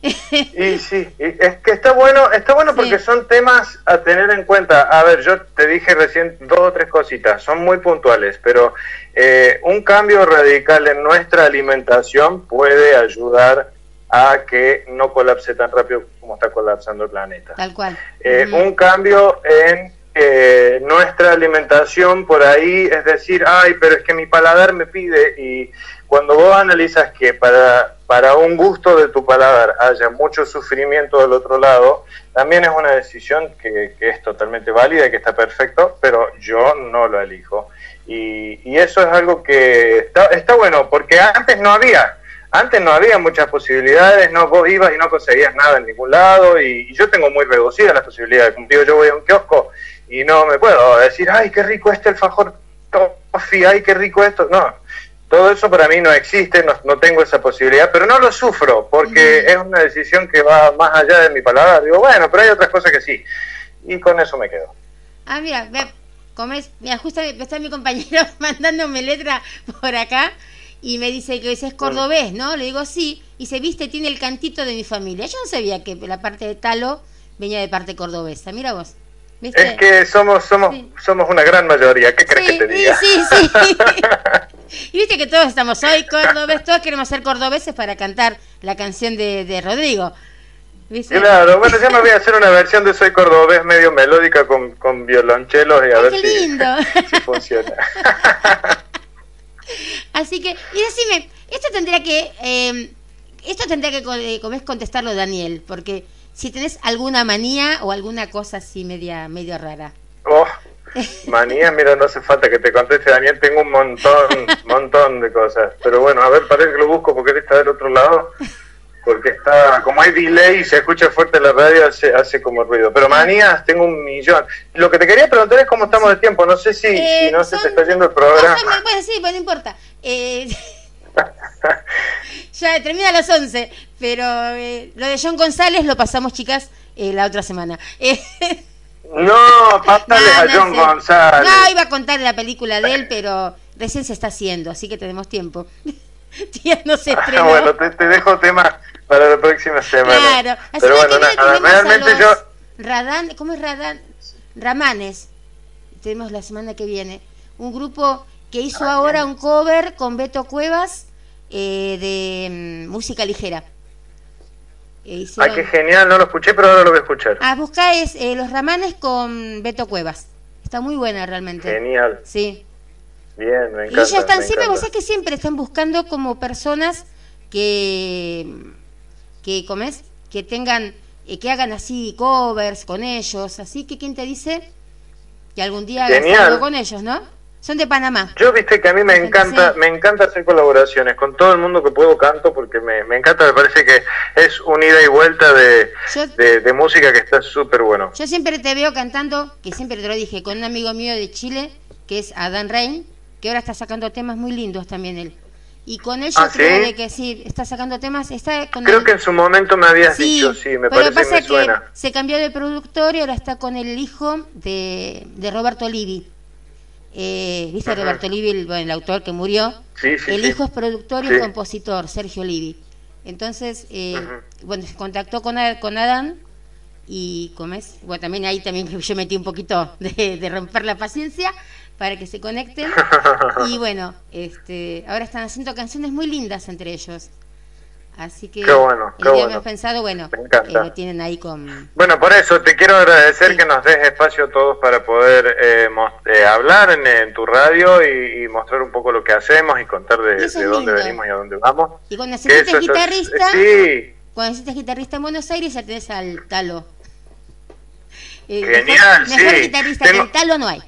Y sí, es que está bueno, está bueno porque son temas a tener en cuenta. A ver, yo te dije recién dos o tres cositas, son muy puntuales, pero eh, un cambio radical en nuestra alimentación puede ayudar a que no colapse tan rápido como está colapsando el planeta. Tal cual. Eh, un cambio en eh, nuestra alimentación por ahí, es decir, ay, pero es que mi paladar me pide y cuando vos analizas que para, para un gusto de tu paladar haya mucho sufrimiento del otro lado, también es una decisión que, es totalmente válida y que está perfecto, pero yo no lo elijo. Y, y eso es algo que está, está bueno, porque antes no había. Antes no había muchas posibilidades, no vos ibas y no conseguías nada en ningún lado y, yo tengo muy reducidas las posibilidades. Como digo, yo voy a un kiosco y no me puedo decir, ay, qué rico este alfajor toffee, ay, qué rico esto. No, todo eso para mí no existe, no, tengo esa posibilidad, pero no lo sufro porque es una decisión que va más allá de mi palabra. Digo, bueno, pero hay otras cosas que sí. Y con eso me quedo. Ah, mira, ve, comes, mira, justo está mi compañero mandándome letra por acá y me dice que ese es cordobés, ¿no? Le digo, sí, y se viste, tiene el cantito de mi familia. Yo no sabía que la parte de Talo venía de parte cordobesa. Mira vos. Es que somos somos somos una gran mayoría. ¿Qué crees que te diga? Sí, sí, y viste que todos estamos hoy cordobés, todos queremos ser cordobeses para cantar la canción de, de Rodrigo. Claro, bueno, ya me voy a hacer una versión de Soy Cordobés medio melódica con, con violonchelos y a ver si, si funciona. Así que, y decime, esto tendría que, eh, esto tendría que eh, contestarlo Daniel, porque si tenés alguna manía o alguna cosa así media, medio rara. Oh, manía, mira, no hace falta que te conteste Daniel, tengo un montón, montón de cosas. Pero bueno, a ver, parece que lo busco porque él está del otro lado. porque está, como hay delay y se escucha fuerte la radio, hace, hace como ruido. Pero manías, tengo un millón. Lo que te quería preguntar es cómo estamos de tiempo. No sé si, Eh, si no se te está yendo el programa. No, son- bueno, sí, pues no importa. Eh, ya termina a las 11, pero eh, lo de John González lo pasamos, chicas, eh, la otra semana. No, pásale a John. González. No, iba a contar la película de él, pero recién se está haciendo, así que tenemos tiempo. No se estrenó. Ah, bueno, te, te dejo tema para la próxima semana. Claro, así Pero bueno, nada, realmente yo... Radán, ¿cómo es Radán? Ramanes. Tenemos la semana que viene. Un grupo que hizo Ah, ahora un cover con Beto Cuevas eh, de mm, música ligera. Eh, Ah, hicieron- qué genial, no lo escuché, pero ahora lo voy a escuchar. Ah, busca es eh, Los Ramanes con Beto Cuevas. Está muy buena realmente. Genial, Sí. bien, me Y encanta. ellos están me siempre, vos sabés que siempre están buscando como personas que, que ¿comes? Que tengan, eh, que hagan así covers con ellos. Así que, ¿quién te dice que algún día hagas algo con ellos, no? Son de Panamá. Yo viste que a mí me encanta, me encanta hacer colaboraciones con todo el mundo que puedo canto porque me, me encanta, me parece que es un ida y vuelta de, Yo- de, de música que está súper bueno. Yo siempre te veo cantando, que siempre te lo dije, con un amigo mío de Chile, que es Adán Rein, que ahora está sacando temas muy lindos también él. Y con él yo ¿Ah, creo sí? de que sí, está sacando temas, está con Creo el- que en su momento me habías Sí, dicho, sí, me pero parece que pasa me que se cambió de productor y ahora está con el hijo de, de Roberto Olivi. Eh, ¿Viste Ajá. Roberto Olivi, el, bueno, el autor que murió? Sí, sí, el sí. hijo es productor y compositor, Sergio Olivi. Entonces, eh, bueno, se contactó con, con Adán y ¿cómo es? Bueno, también ahí también yo metí un poquito de, de romper la paciencia para que se conecten. Y bueno, este, ahora están haciendo canciones muy lindas entre ellos. Así que Qué bueno, qué pensado, bueno, eh, lo tienen ahí con... Bueno, por eso te quiero agradecer que nos des espacio a todos para poder eh, eh, hablar en, en tu radio y, y mostrar un poco lo que hacemos y contar de, dónde venimos y a dónde vamos. Y cuando eso- guitarrista, Sí, cuando guitarrista en Buenos Aires ya tenés al Talo. Eh, Genial, mejor, mejor sí. guitarrista Tengo- que el Talo no hay.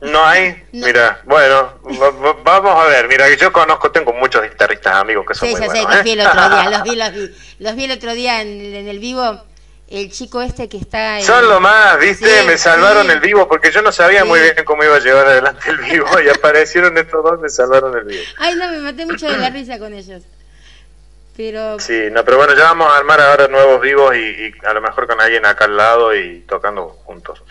No hay. No. Mira, bueno, va- va- vamos a ver. Mira, yo conozco, tengo muchos guitarristas amigos que son Sí, muy sé, buenos. los ¿eh? vi el otro día, los vi, los vi. Los vi el otro día en, en el vivo. El chico este que está... en- Son lo más, ¿viste? Sí, me salvaron sí. el vivo porque yo no sabía Sí. muy bien cómo iba a llevar adelante el vivo y aparecieron estos dos, me salvaron el vivo. Ay, no, me maté mucho de la risa con ellos. Pero... Sí, no, pero bueno, ya vamos a armar ahora nuevos vivos y, y a lo mejor con alguien acá al lado y tocando juntos.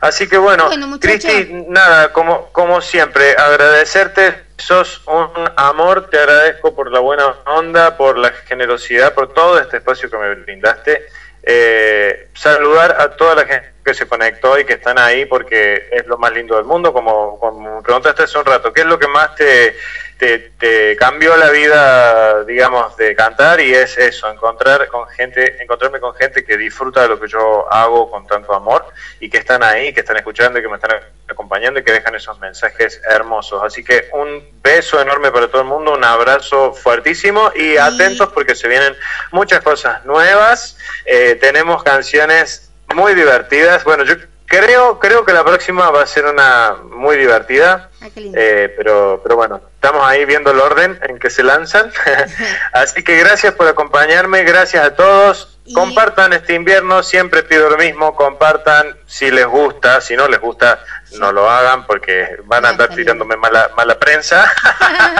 Así que bueno. Cristi, nada, como, como siempre, agradecerte, sos un amor, te agradezco por la buena onda, por la generosidad, por todo este espacio que me brindaste. Eh, saludar a toda la gente que se conectó y que están ahí porque es lo más lindo del mundo, como, como me preguntaste hace un rato, ¿qué es lo que más te, te, te cambió la vida, digamos, de cantar? Y es eso, encontrar con gente, encontrarme con gente que disfruta de lo que yo hago con tanto amor y que están ahí, que están escuchando y que me están acompañando y que dejan esos mensajes hermosos. Así que un beso enorme para todo el mundo, un abrazo fuertísimo y atentos porque se vienen muchas cosas nuevas. Eh, tenemos canciones muy divertidas. Bueno, yo creo creo que la próxima va a ser una muy divertida. Ah. Eh, pero, pero bueno, estamos ahí viendo el orden en que se lanzan. Así que gracias por acompañarme, gracias a todos. Y- Compartan este invierno, siempre pido lo mismo, compartan si les gusta, si no les gusta, no lo hagan porque van a andar tirándome mala, mala prensa.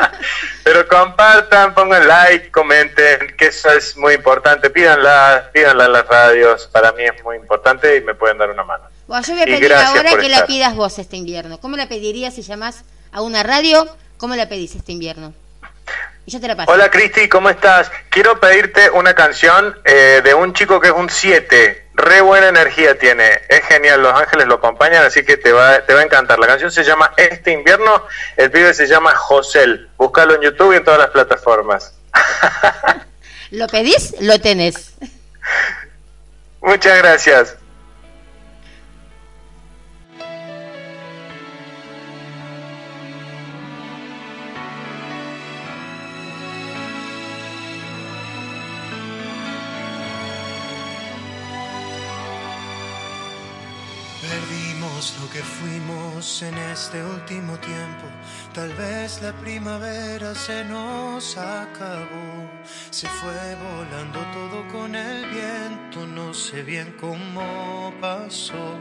Pero compartan, pongan like, comenten, que eso es muy importante. Pídanla, pídanla en las radios, para mí es muy importante y me pueden dar una mano. Bueno, yo voy a pedir ahora que la pidas vos este invierno. ¿Cómo la pedirías si llamás a una radio? ¿Cómo la pedís este invierno? Y yo te la paso. Hola Cristi, ¿cómo estás? Quiero pedirte una canción eh, de un chico que es un 7. Re buena energía tiene. Es genial, Los Ángeles lo acompañan, así que te va, te va a encantar. La canción se llama Este invierno, el pibe se llama Josel. Búscalo en YouTube y en todas las plataformas. ¿Lo pedís? Lo tenés. Muchas gracias. En este último tiempo. Tal vez la primavera se nos acabó. Se fue volando todo con el viento. No sé bien cómo pasó.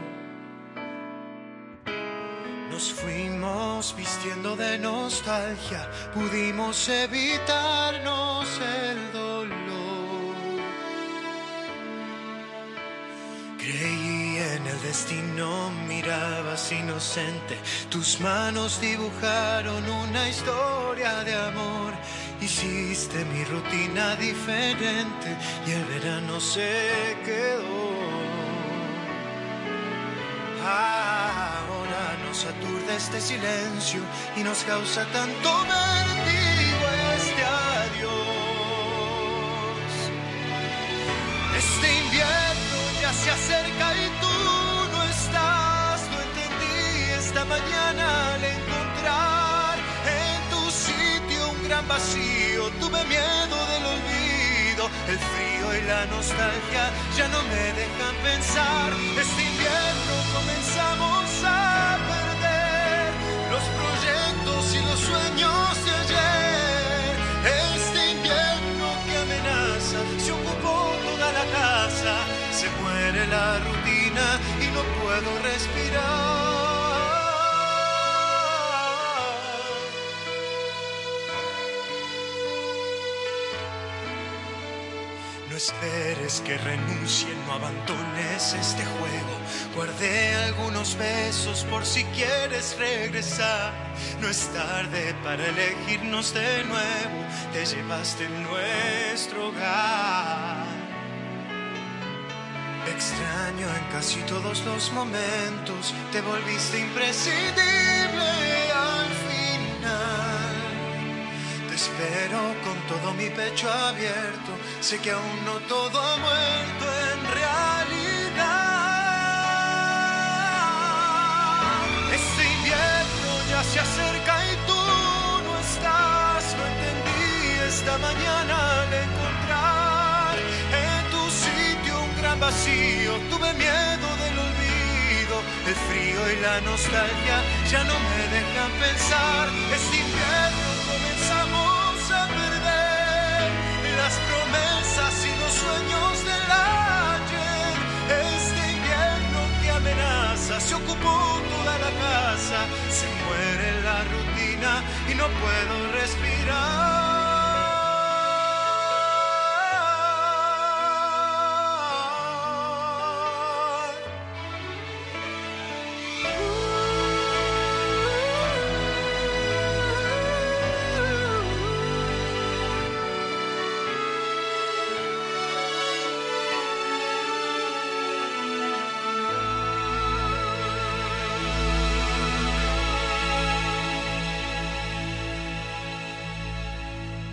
Nos fuimos vistiendo de nostalgia. Pudimos evitarnos el dolor. Creí en el destino, mirabas inocente. Tus manos dibujaron una historia de amor. Hiciste mi rutina diferente y el verano se quedó. Ahora nos aturde este silencio y nos causa tanto vértigo este adiós. Este invierno Tuve miedo del olvido, el frío y la nostalgia ya no me dejan pensar. Este invierno comenzamos a perder los proyectos y los sueños de ayer. Este invierno que amenaza se ocupó toda la casa, se muere la rutina y no puedo respirar. Esperes que renuncie, no abandones este juego. Guardé algunos besos por si quieres regresar. No es tarde para elegirnos de nuevo. Te llevaste en nuestro hogar. Extraño en casi todos los momentos. Te volviste imprescindible espero con todo mi pecho abierto. Sé que aún no todo ha muerto en realidad. Este invierno ya se acerca y tú no estás. No entendí esta mañana al encontrar en tu sitio un gran vacío. Tuve miedo del olvido, el frío y la nostalgia ya no me dejan pensar. Este invierno comenzamos sueños del ayer. Este invierno que amenaza se ocupó toda la casa, se muere la rutina y no puedo respirar.